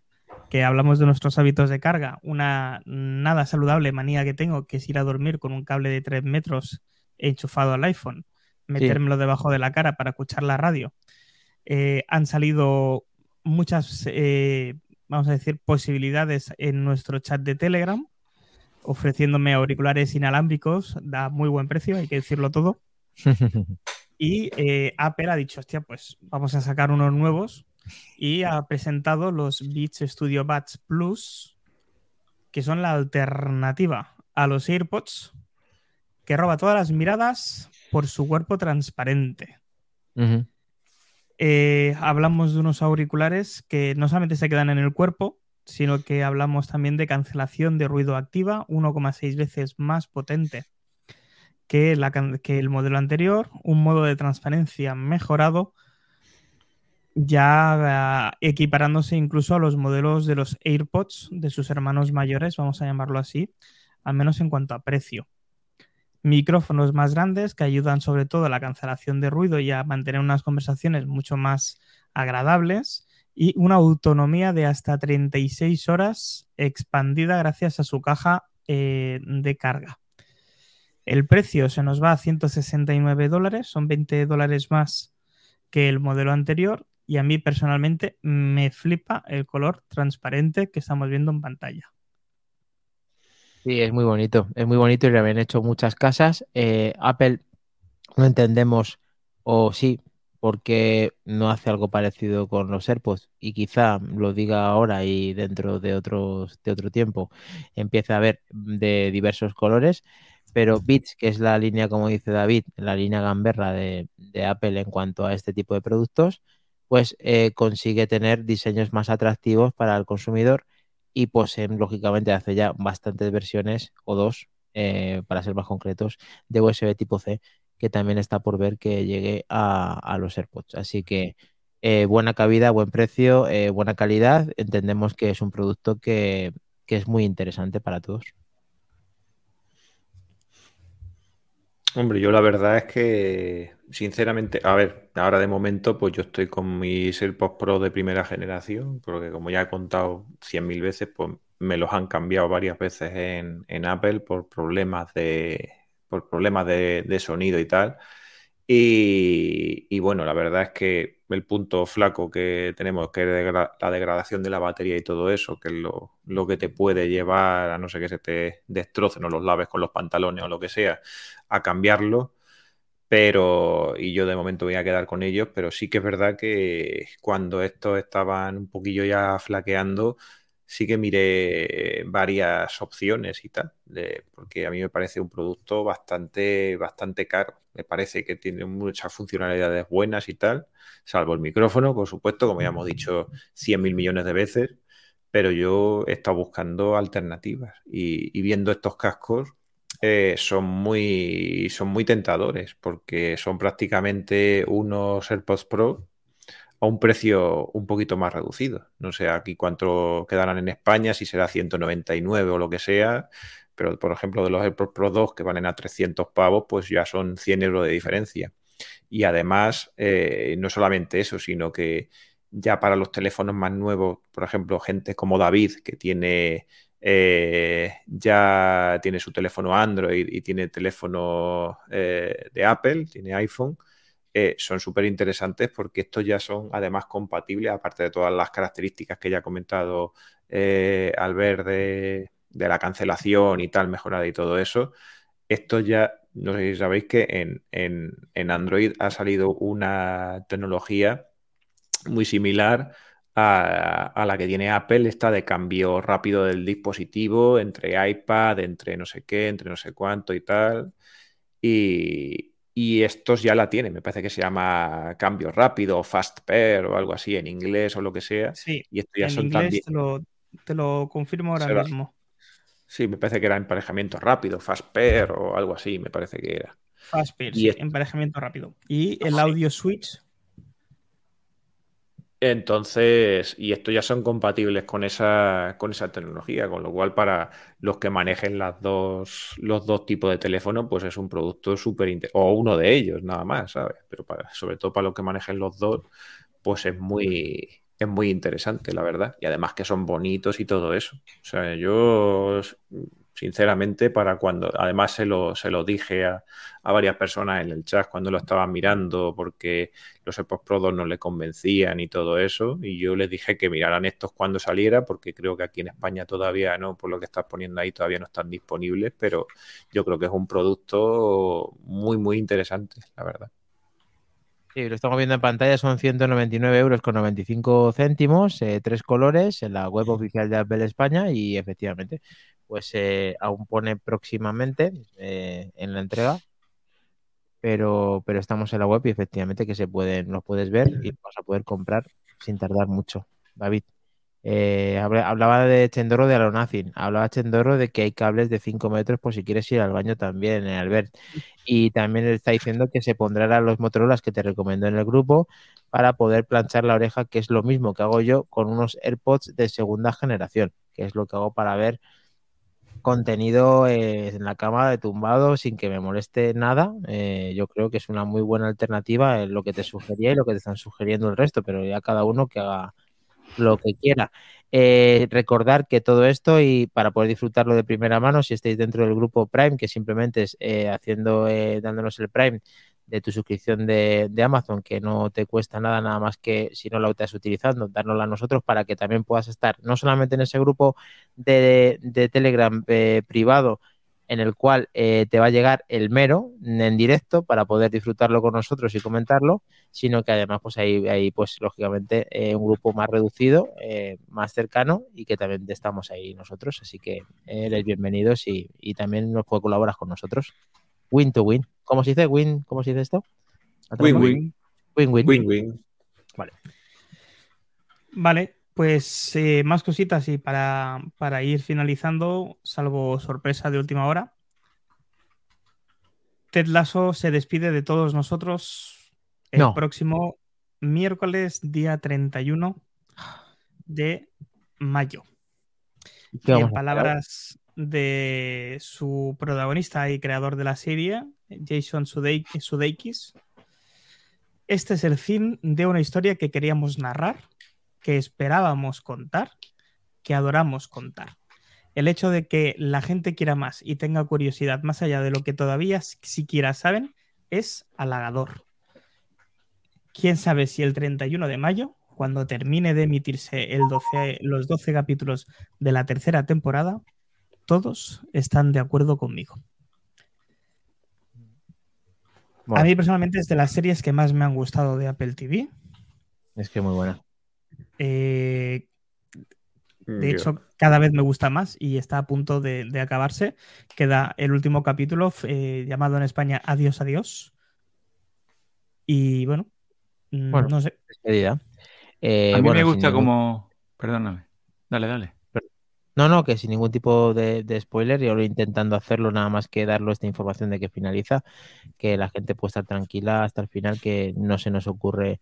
que hablamos de nuestros hábitos de carga, una nada saludable manía que tengo, que es ir a dormir con un cable de 3 metros enchufado al iPhone, metérmelo debajo de la cara para escuchar la radio. Eh, han salido muchas, eh, vamos a decir, posibilidades en nuestro chat de Telegram, ofreciéndome auriculares inalámbricos, da muy buen precio, hay que decirlo todo. Y eh, Apple ha dicho, hostia, pues vamos a sacar unos nuevos y ha presentado los Beats Studio Buds Plus, que son la alternativa a los AirPods, que roba todas las miradas por su cuerpo transparente. Eh, hablamos de unos auriculares que no solamente se quedan en el cuerpo, sino que hablamos también de cancelación de ruido activa, 1,6 veces más potente que, el modelo anterior, un modo de transparencia mejorado ya ah, equiparándose incluso a los modelos de los AirPods de sus hermanos mayores, vamos a llamarlo así, al menos en cuanto a precio. Micrófonos más grandes que ayudan sobre todo a la cancelación de ruido y a mantener unas conversaciones mucho más agradables y una autonomía de hasta 36 horas expandida gracias a su caja eh, de carga. El precio se nos va a 169 dólares, son 20 dólares más que el modelo anterior y a mí personalmente me flipa el color transparente que estamos viendo en pantalla. Sí, es muy bonito, es muy bonito y le habían hecho muchas casas. Eh, Apple no entendemos, o sí, porque no hace algo parecido con los AirPods y quizá lo diga ahora y dentro de, otros, de otro tiempo empiece a ver de diversos colores, pero Beats, que es la línea, como dice David, la línea gamberra de, Apple en cuanto a este tipo de productos, pues eh, consigue tener diseños más atractivos para el consumidor y poseen, lógicamente, hace ya bastantes versiones o dos, eh, para ser más concretos, de USB tipo C, que también está por ver que llegue a, los AirPods. Así que eh, buena cabida, buen precio, buena calidad. Entendemos que es un producto que es muy interesante para todos. Hombre, yo la verdad es que, sinceramente, a ver, ahora de momento, pues yo estoy con mis AirPods Pro de primera generación, porque como ya he contado cien mil veces, pues me los han cambiado varias veces en, Apple por problemas de, por problemas de sonido y tal. Y, bueno, la verdad es que el punto flaco que tenemos, que es la degradación de la batería y todo eso, que es lo, que te puede llevar a no sé que se te destrocen o los laves con los pantalones o lo que sea, a cambiarlo. Pero, y yo de momento voy a quedar con ellos, pero sí que es verdad que cuando estos estaban un poquillo ya flaqueando, sí que miré varias opciones y tal, porque a mí me parece un producto bastante, bastante caro. Me parece que tiene muchas funcionalidades buenas y tal, salvo el micrófono, por supuesto, como ya hemos dicho 100 mil millones de veces, pero yo he estado buscando alternativas y, viendo estos cascos eh, son, muy, son muy tentadores porque son prácticamente unos AirPods Pro a un precio un poquito más reducido. No sé aquí cuánto quedarán en España, si será 199 o lo que sea, pero por ejemplo de los AirPods Pro 2 que valen a 300 pavos, pues ya son 100 euros de diferencia. Y además, eh, no solamente eso, sino que ya para los teléfonos más nuevos, por ejemplo, gente como David, que tiene eh, ya tiene su teléfono Android y tiene teléfono eh, de Apple, tiene iPhone, eh, son súper interesantes porque estos ya son además compatibles, aparte de todas las características que ya ha comentado eh, al ver de, la cancelación y tal, mejorada y todo eso. Esto ya, no sé si sabéis que en, Android ha salido una tecnología muy similar a, a, la que tiene Apple, esta de cambio rápido del dispositivo entre iPad, entre no sé qué, entre no sé cuánto y tal. Y, y estos ya la tienen, me parece que se llama cambio rápido, fast pair o algo así en inglés o lo que sea. Sí, y esto ya en son inglés te, lo, te lo, confirmo ahora mismo. Sí, me parece que era emparejamiento rápido, fast pair o algo así, me parece que era. Fast pair, sí, emparejamiento rápido. Y el audio switch entonces, y estos ya son compatibles con esa, con esa tecnología, con lo cual para los que manejen las dos, los dos tipos de teléfono, pues es un producto súper o uno de ellos nada más, ¿sabes? Pero para, sobre todo para los que manejen los dos, pues es muy, es muy interesante, la verdad. Y además que son bonitos y todo eso. O sea, yo sinceramente, para cuando, además se lo, se lo dije a, varias personas en el chat cuando lo estaban mirando porque los AirPods Pro 2 no le convencían y todo eso, y yo les dije que miraran estos cuando saliera, porque creo que aquí en España todavía no, por lo que estás poniendo ahí, todavía no están disponibles, pero yo creo que es un producto muy, muy interesante, la verdad. Sí, lo estamos viendo en pantalla, son 199 euros con 95 céntimos, eh, tres colores en la web oficial de Apple España y efectivamente pues eh, aún pone próximamente eh, en la entrega, pero, pero estamos en la web y efectivamente que se pueden, los puedes ver y vas a poder comprar sin tardar mucho. David. Eh, habla- hablaba de Chendoro de Alonacin, hablaba Chendoro de que hay cables de 5 metros por si quieres ir al baño también, eh, Albert. Y también está diciendo que se pondrán los Motorolas que te recomendó en el grupo para poder planchar la oreja, que es lo mismo que hago yo con unos AirPods de segunda generación, que es lo que hago para ver contenido eh, en la cama de tumbado sin que me moleste nada. Eh, yo creo que es una muy buena alternativa en lo que te sugería y lo que te están sugiriendo el resto, pero ya cada uno que haga lo que quiera. Eh, recordar que todo esto y para poder disfrutarlo de primera mano, si estáis dentro del grupo Prime, que simplemente es eh, haciendo, eh, dándonos el Prime de tu suscripción de, de Amazon, que no te cuesta nada, nada más que si no la estás utilizando, dárnosla a nosotros para que también puedas estar no solamente en ese grupo de, de Telegram privado, en el cual eh, te va a llegar el mero en directo para poder disfrutarlo con nosotros y comentarlo, sino que además pues hay, hay pues lógicamente eh, un grupo más reducido, eh, más cercano y que también estamos ahí nosotros, así que eh, eres bienvenidos y, y también nos puede colaborar con nosotros. Win to win. ¿Cómo se dice win? ¿Cómo se dice esto? Win-win. Win-win. Win-win. Vale, pues eh, más cositas y para, para ir finalizando, salvo sorpresa de última hora. Ted Lasso se despide de todos nosotros el No. próximo miércoles, día 31 de mayo. ¿Qué Y en palabras de su protagonista y creador de la serie, Jason Sudeik- Sudeikis, este es el fin de una historia que queríamos narrar, que esperábamos contar, que adoramos contar. El hecho de que la gente quiera más y tenga curiosidad más allá de lo que todavía siquiera saben es halagador. Quién sabe si el 31 de mayo, cuando termine de emitirse el 12 los 12 capítulos de la tercera temporada, todos están de acuerdo conmigo. Bueno, A mí personalmente es de las series que más me han gustado de Apple TV. es que muy buena. Eh, de hecho, cada vez me gusta más y está a punto de, de acabarse. Queda el último capítulo eh, llamado en España Adiós, adiós. Y bueno, mm, Bueno. no sé. Eh, a mí bueno, me sin gusta ningún- como... Perdóname. Dale, dale. No, no, que sin ningún tipo de, de spoiler, y ahora intentando hacerlo nada más que darlo esta información de que finaliza, que la gente puede estar tranquila hasta el final, que no se nos ocurre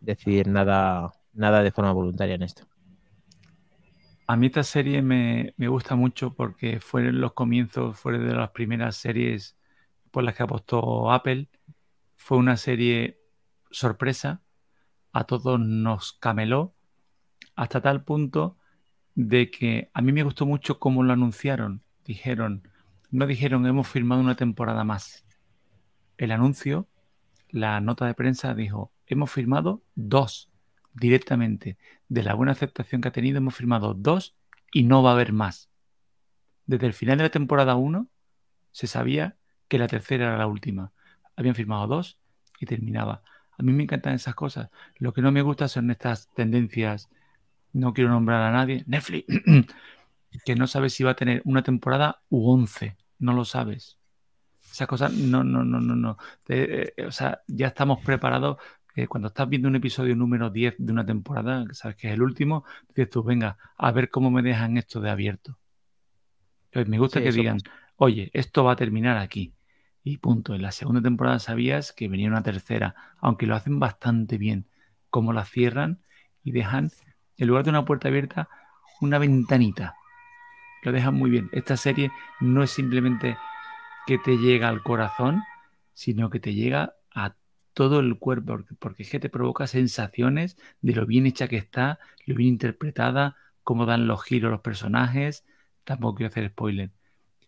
decidir nada, nada de forma voluntaria en esto. A mí esta serie me, gusta mucho porque fueron los comienzos, fue de las primeras series por las que apostó Apple. Fue una serie sorpresa, a todos nos cameló, hasta tal punto de que a mí me gustó mucho cómo lo anunciaron. Dijeron, no dijeron hemos firmado una temporada más. El anuncio, la nota de prensa dijo, hemos firmado dos directamente. De la buena aceptación que ha tenido, hemos firmado dos y no va a haber más. Desde el final de la temporada 1 se sabía que la tercera era la última. Habían firmado dos y terminaba. A mí me encantan esas cosas. Lo que no me gusta son estas tendencias, no quiero nombrar a nadie, Netflix, que no sabes si va a tener una temporada u once. No lo sabes. Esas cosas, no, no, no, no, no. Te- eh, o sea, ya estamos preparados. Cuando estás viendo un episodio número 10 de una temporada, que sabes que es el último, dices tú, venga, a ver cómo me dejan esto de abierto. Pues me gusta Sí, que digan, oye, esto va a terminar aquí. Y punto. En la segunda temporada sabías que venía una tercera, aunque lo hacen bastante bien. Como la cierran y dejan, en lugar de una puerta abierta, una ventanita. Lo dejan muy bien. Esta serie no es simplemente que te llega al corazón, sino que te llega todo el cuerpo, porque, es que te provoca sensaciones de lo bien hecha que está, lo bien interpretada, cómo dan los giros los personajes. Tampoco quiero hacer spoiler.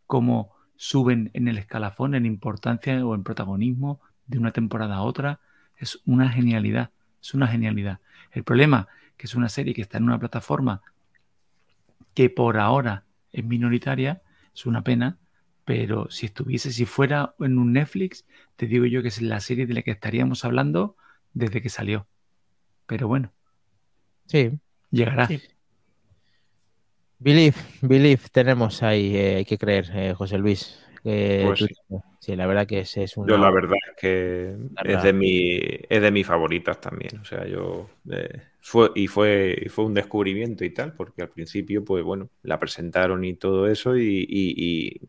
Cómo suben en el escalafón, en importancia o en protagonismo de una temporada a otra. Es una genialidad, es una genialidad. El problema que es una serie que está en una plataforma que por ahora es minoritaria, es una pena, pero si estuviese, si fuera en un Netflix, te digo yo que es la serie de la que estaríamos hablando desde que salió. Pero bueno, Sí, llegará. Sí. Believe, believe, tenemos ahí, eh, hay que creer, eh, José Luis. que Pues tú- sí. sí, la verdad que ese es un. Yo la verdad es que Verdad. es de mi es de mis favoritas también. O sea, yo eh, fue y fue y fue un descubrimiento y tal, porque al principio, pues bueno, la presentaron y todo eso y, y- y-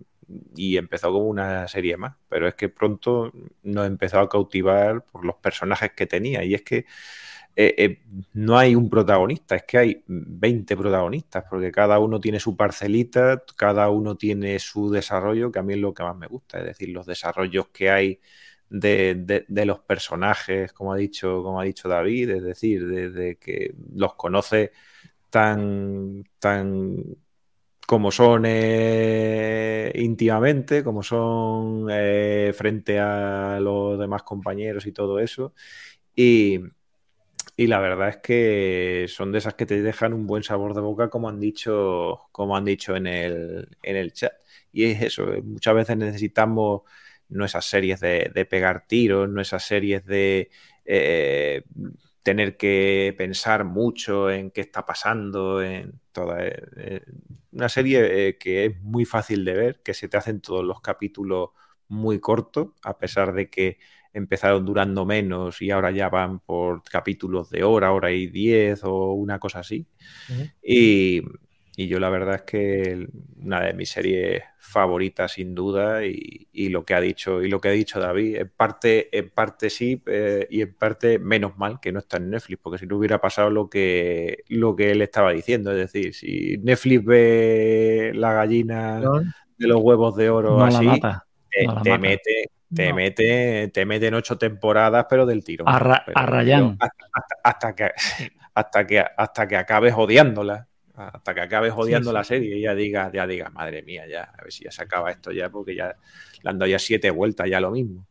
y empezó como una serie más. Pero es que pronto nos empezó a cautivar por los personajes que tenía. Y es que eh, eh, no hay un protagonista, es que hay 20 protagonistas, porque cada uno tiene su parcelita, cada uno tiene su desarrollo, que a mí es lo que más me gusta, es decir, los desarrollos que hay de, de- de los personajes, como ha dicho, como ha dicho David, es decir, desde que los conoce tan, tan como son eh, íntimamente, como son eh, frente a los demás compañeros y todo eso. Y, y la verdad es que son de esas que te dejan un buen sabor de boca, como han dicho, como han dicho en el, en el chat. Y es eso, eh, muchas veces necesitamos no esas series de, pegar tiros, no esas series de tener que pensar mucho en qué está pasando, en toda eh, una serie eh, que es muy fácil de ver, que se te hacen todos los capítulos muy cortos, a pesar de que empezaron durando menos y ahora ya van por capítulos de hora, hora y diez o una cosa así. Y, y yo la verdad es que una de mis series favoritas sin duda y, y lo que ha dicho y lo que ha dicho David en parte en parte sí eh, y en parte menos mal que no está en Netflix porque si no hubiera pasado lo que lo que él estaba diciendo es decir si Netflix ve la gallina de los huevos de oro No así mata. te, no te mete te No. mete te mete en ocho temporadas pero del tirón A Ra- Pero- a Rayán. pero hasta, hasta- hasta que hasta que hasta que acabes odiándola hasta que acabes odiando sí. la serie y ya digas ya digas madre mía ya a ver si ya se acaba esto ya porque ya le han dado ya siete vueltas ya lo mismo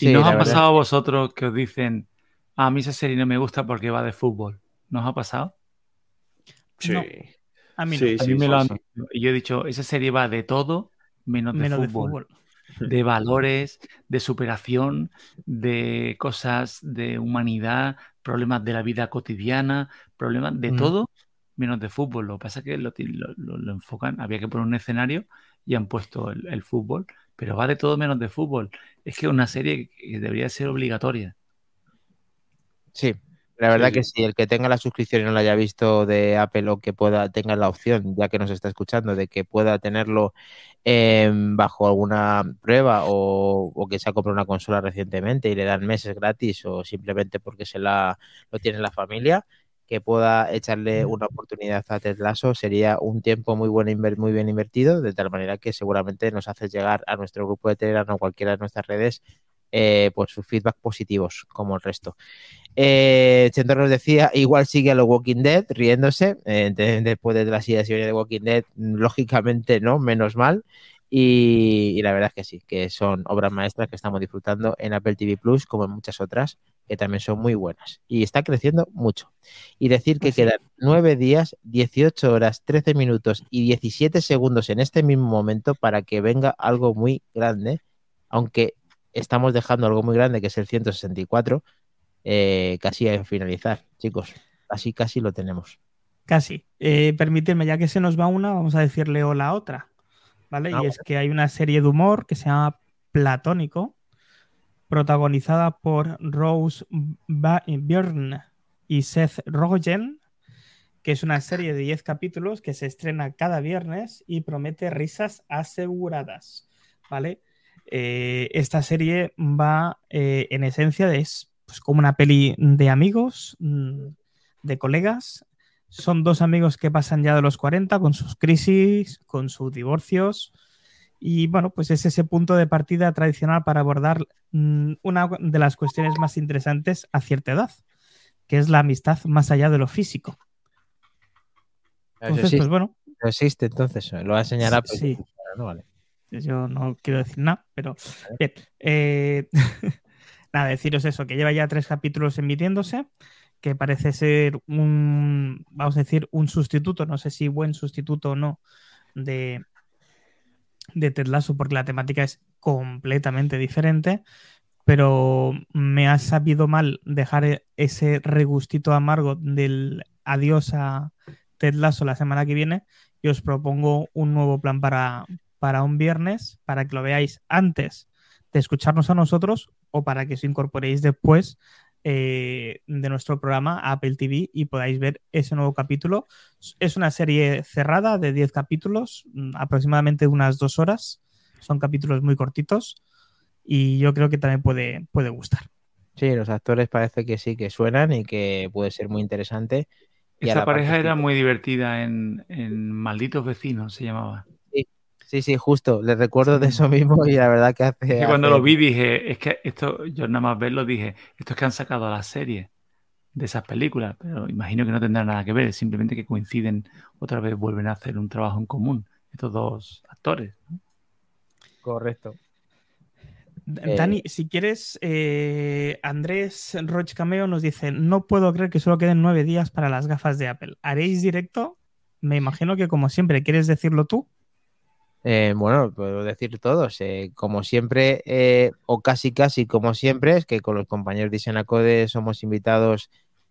¿Y Sí, nos la ha verdad. pasado a vosotros que os dicen, a mí esa serie no me gusta porque va de fútbol? ¿Nos ha pasado? sí No, A mí no. Sí, A mí me lo han dicho. Y yo he dicho, esa serie va de todo menos de, Menos de fútbol, fútbol. de valores, de superación, de cosas de humanidad, problemas de la vida cotidiana, problemas de Mm. todo menos de fútbol. Lo que pasa es que lo, lo- lo- enfocan, había que poner un escenario y han puesto el, el fútbol, pero va de todo menos de fútbol. Es que es una serie que debería ser obligatoria. Sí, la verdad Sí, que sí. el que tenga la suscripción y no la haya visto de Apple o que pueda tenga la opción, ya que nos está escuchando, de que pueda tenerlo em, bajo alguna prueba o, o que se ha comprado una consola recientemente y le dan meses gratis o simplemente porque se la lo tiene la familia, que pueda echarle una oportunidad a Ted Lasso sería un tiempo muy inver- muy bien invertido, de tal manera que seguramente nos hace llegar a nuestro grupo de Telegram o cualquiera de nuestras redes eh, pues sus feedback positivos, como el resto. Eh, Chentor nos decía, igual sigue a los Walking Dead riéndose, eh, de- después de la silla de Walking Dead, mm, lógicamente no, menos mal. Y, y la verdad es que sí, que son obras maestras que estamos disfrutando en Apple TV Plus, como en muchas otras, que también son muy buenas. Y está creciendo mucho. Y decir que Así. quedan 9 días, 18 horas, 13 minutos y 17 segundos en este mismo momento para que venga algo muy grande, aunque estamos dejando algo muy grande que es el 164 eh, casi a finalizar, chicos. Casi, casi lo tenemos. Casi. Eh, permíteme, ya que se nos va una, vamos a decirle hola a otra. ¿Vale? Ah, y es que hay una serie de humor que se llama Platónico, protagonizada por Rose Byrne y Seth Rogen, que es una serie de 10 capítulos que se estrena cada viernes y promete risas aseguradas. ¿Vale? Eh, esta serie va, eh, en esencia, de, es pues, como una peli de amigos, mm, de colegas. Son dos amigos que pasan ya de los 40 con sus crisis, con sus divorcios. Y bueno, pues es ese punto de partida tradicional para abordar mm, una de las cuestiones más interesantes a cierta edad, que es la amistad más allá de lo físico. Entonces, existe, pues bueno, existe, entonces lo va a Apple. Sí. ¿no? Vale. yo no quiero decir nada, pero bien. eh, nada, deciros eso, que lleva ya tres capítulos emitiéndose, que parece ser un, vamos a decir, un sustituto, no sé si buen sustituto o no, de, de Ted Lasso, porque la temática es completamente diferente, pero me ha sabido mal dejar e- ese regustito amargo del adiós a Ted Lasso la semana que viene y os propongo un nuevo plan para, para un viernes, para que lo veáis antes de escucharnos a nosotros o para que os incorporéis después eh, de nuestro programa Apple TV y podáis ver ese nuevo capítulo. Es una serie cerrada de 10 capítulos, mm, aproximadamente unas dos horas. Son capítulos muy cortitos y yo creo que también puede, puede gustar. Sí, los actores parece que sí que suenan y que puede ser muy interesante. Esa pareja era muy divertida en, en Malditos Vecinos, se llamaba. Sí, sí, justo. Les recuerdo de eso mismo y la verdad que hace. Que cuando hace- lo vi dije, es que esto, yo nada más verlo dije, esto es que han sacado a la serie de esas películas, pero imagino que no tendrá nada que ver, simplemente que coinciden, otra vez vuelven a hacer un trabajo en común, estos dos actores. ¿no? Correcto. Eh, Dani, si quieres, eh, Andrés Roch Cameo nos dice: No puedo creer que solo queden nueve días para las gafas de Apple. ¿Haréis directo? Me imagino que, como siempre, ¿quieres decirlo tú? Eh, bueno, puedo decir todos. eh, como siempre, eh, o casi casi como siempre, es que con los compañeros de Isenacode somos invitados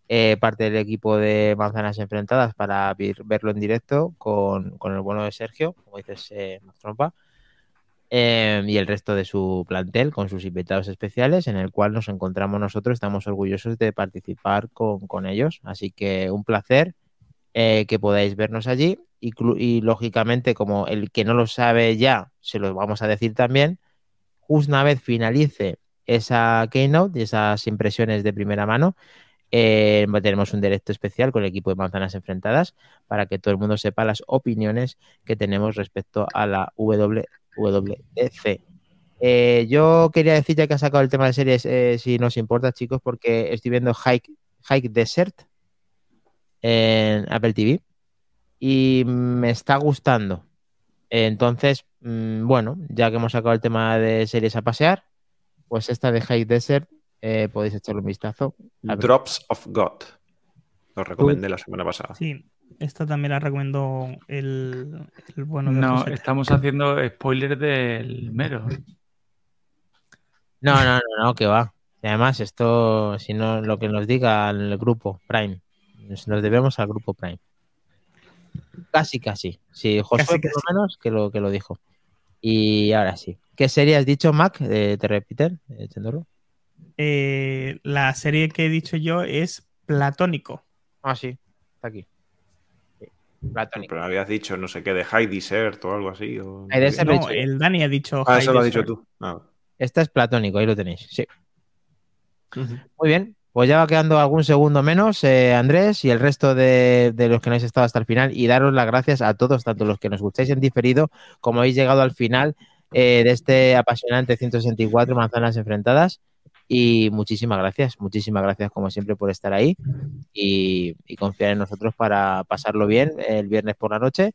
eh, parte del equipo de Manzanas Enfrentadas para verlo en directo con, el bueno de Sergio, como dices, eh, Trompa, y el resto de su plantel con sus invitados especiales, en el cual nos encontramos nosotros. Estamos orgullosos de participar con, con ellos. Así que un placer que podáis vernos allí. Y, lógicamente, como el que no lo sabe ya, se lo vamos a decir también. Una vez finalice esa keynote y esas impresiones de primera mano, eh, tenemos un directo especial con el equipo de Manzanas Enfrentadas para que todo el mundo sepa las opiniones que tenemos respecto a la WWDC. Eh, yo quería decir, ya que ha sacado el tema de series, eh, si nos importa, chicos, porque estoy viendo Hike, Hike Desert en Apple TV y me está gustando. Entonces, mm, bueno, ya que hemos sacado el tema de series a pasear, pues esta de Hike Desert eh, podéis echarle un vistazo. Drops of God. Lo recomendé la semana pasada. Sí, esta también la recomendó el, el bueno de No, José. estamos haciendo spoiler del mero. No, no, no, no, que va. Y además, esto, si no, lo que nos diga el grupo Prime, nos debemos al grupo Prime. Casi, casi. Sí, Josué, Casi, por lo menos, que lo, que lo dijo. Y ahora sí. ¿Qué serie has dicho, Mac? Eh, ¿Te repiten, eh? Eh, la serie que he dicho yo es Platónico. Ah, sí. Está aquí. Sí, Platónico. Pero habías dicho no sé qué de High Desert o algo así. o- High Desert. No, dicho yo. el Dani ha dicho. Ah, High eso lo has dicho tú. Ah. Esta es Platónico, ahí lo tenéis. Sí. Muy bien, pues ya va quedando algún segundo menos, eh, Andrés, y el resto de, los que no habéis estado hasta el final. Y daros las gracias a todos, tanto los que nos gustáis en diferido, como habéis llegado al final eh, de este apasionante 164 Manzanas Enfrentadas. Y muchísimas gracias, muchísimas gracias como siempre por estar ahí y, y confiar en nosotros para pasarlo bien el viernes por la noche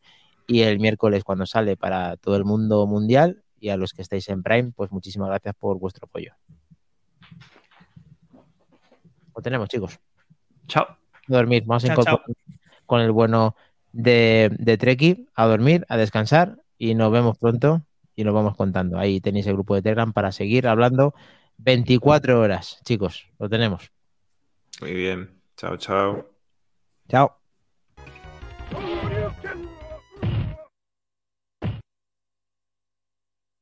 y el miércoles cuando sale para todo el mundo mundial. Y a los que estáis en Prime, pues muchísimas gracias por vuestro apoyo. Lo tenemos, chicos. Chao. A dormir. Vamos a Chao, con el bueno de, de Treki a dormir, a descansar y nos vemos pronto y nos vamos contando. Ahí tenéis el grupo de Telegram para seguir hablando 24 horas, chicos. Lo tenemos. Muy bien. Chao, chao. Chao.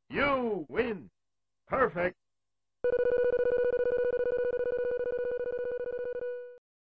You win. Perfect.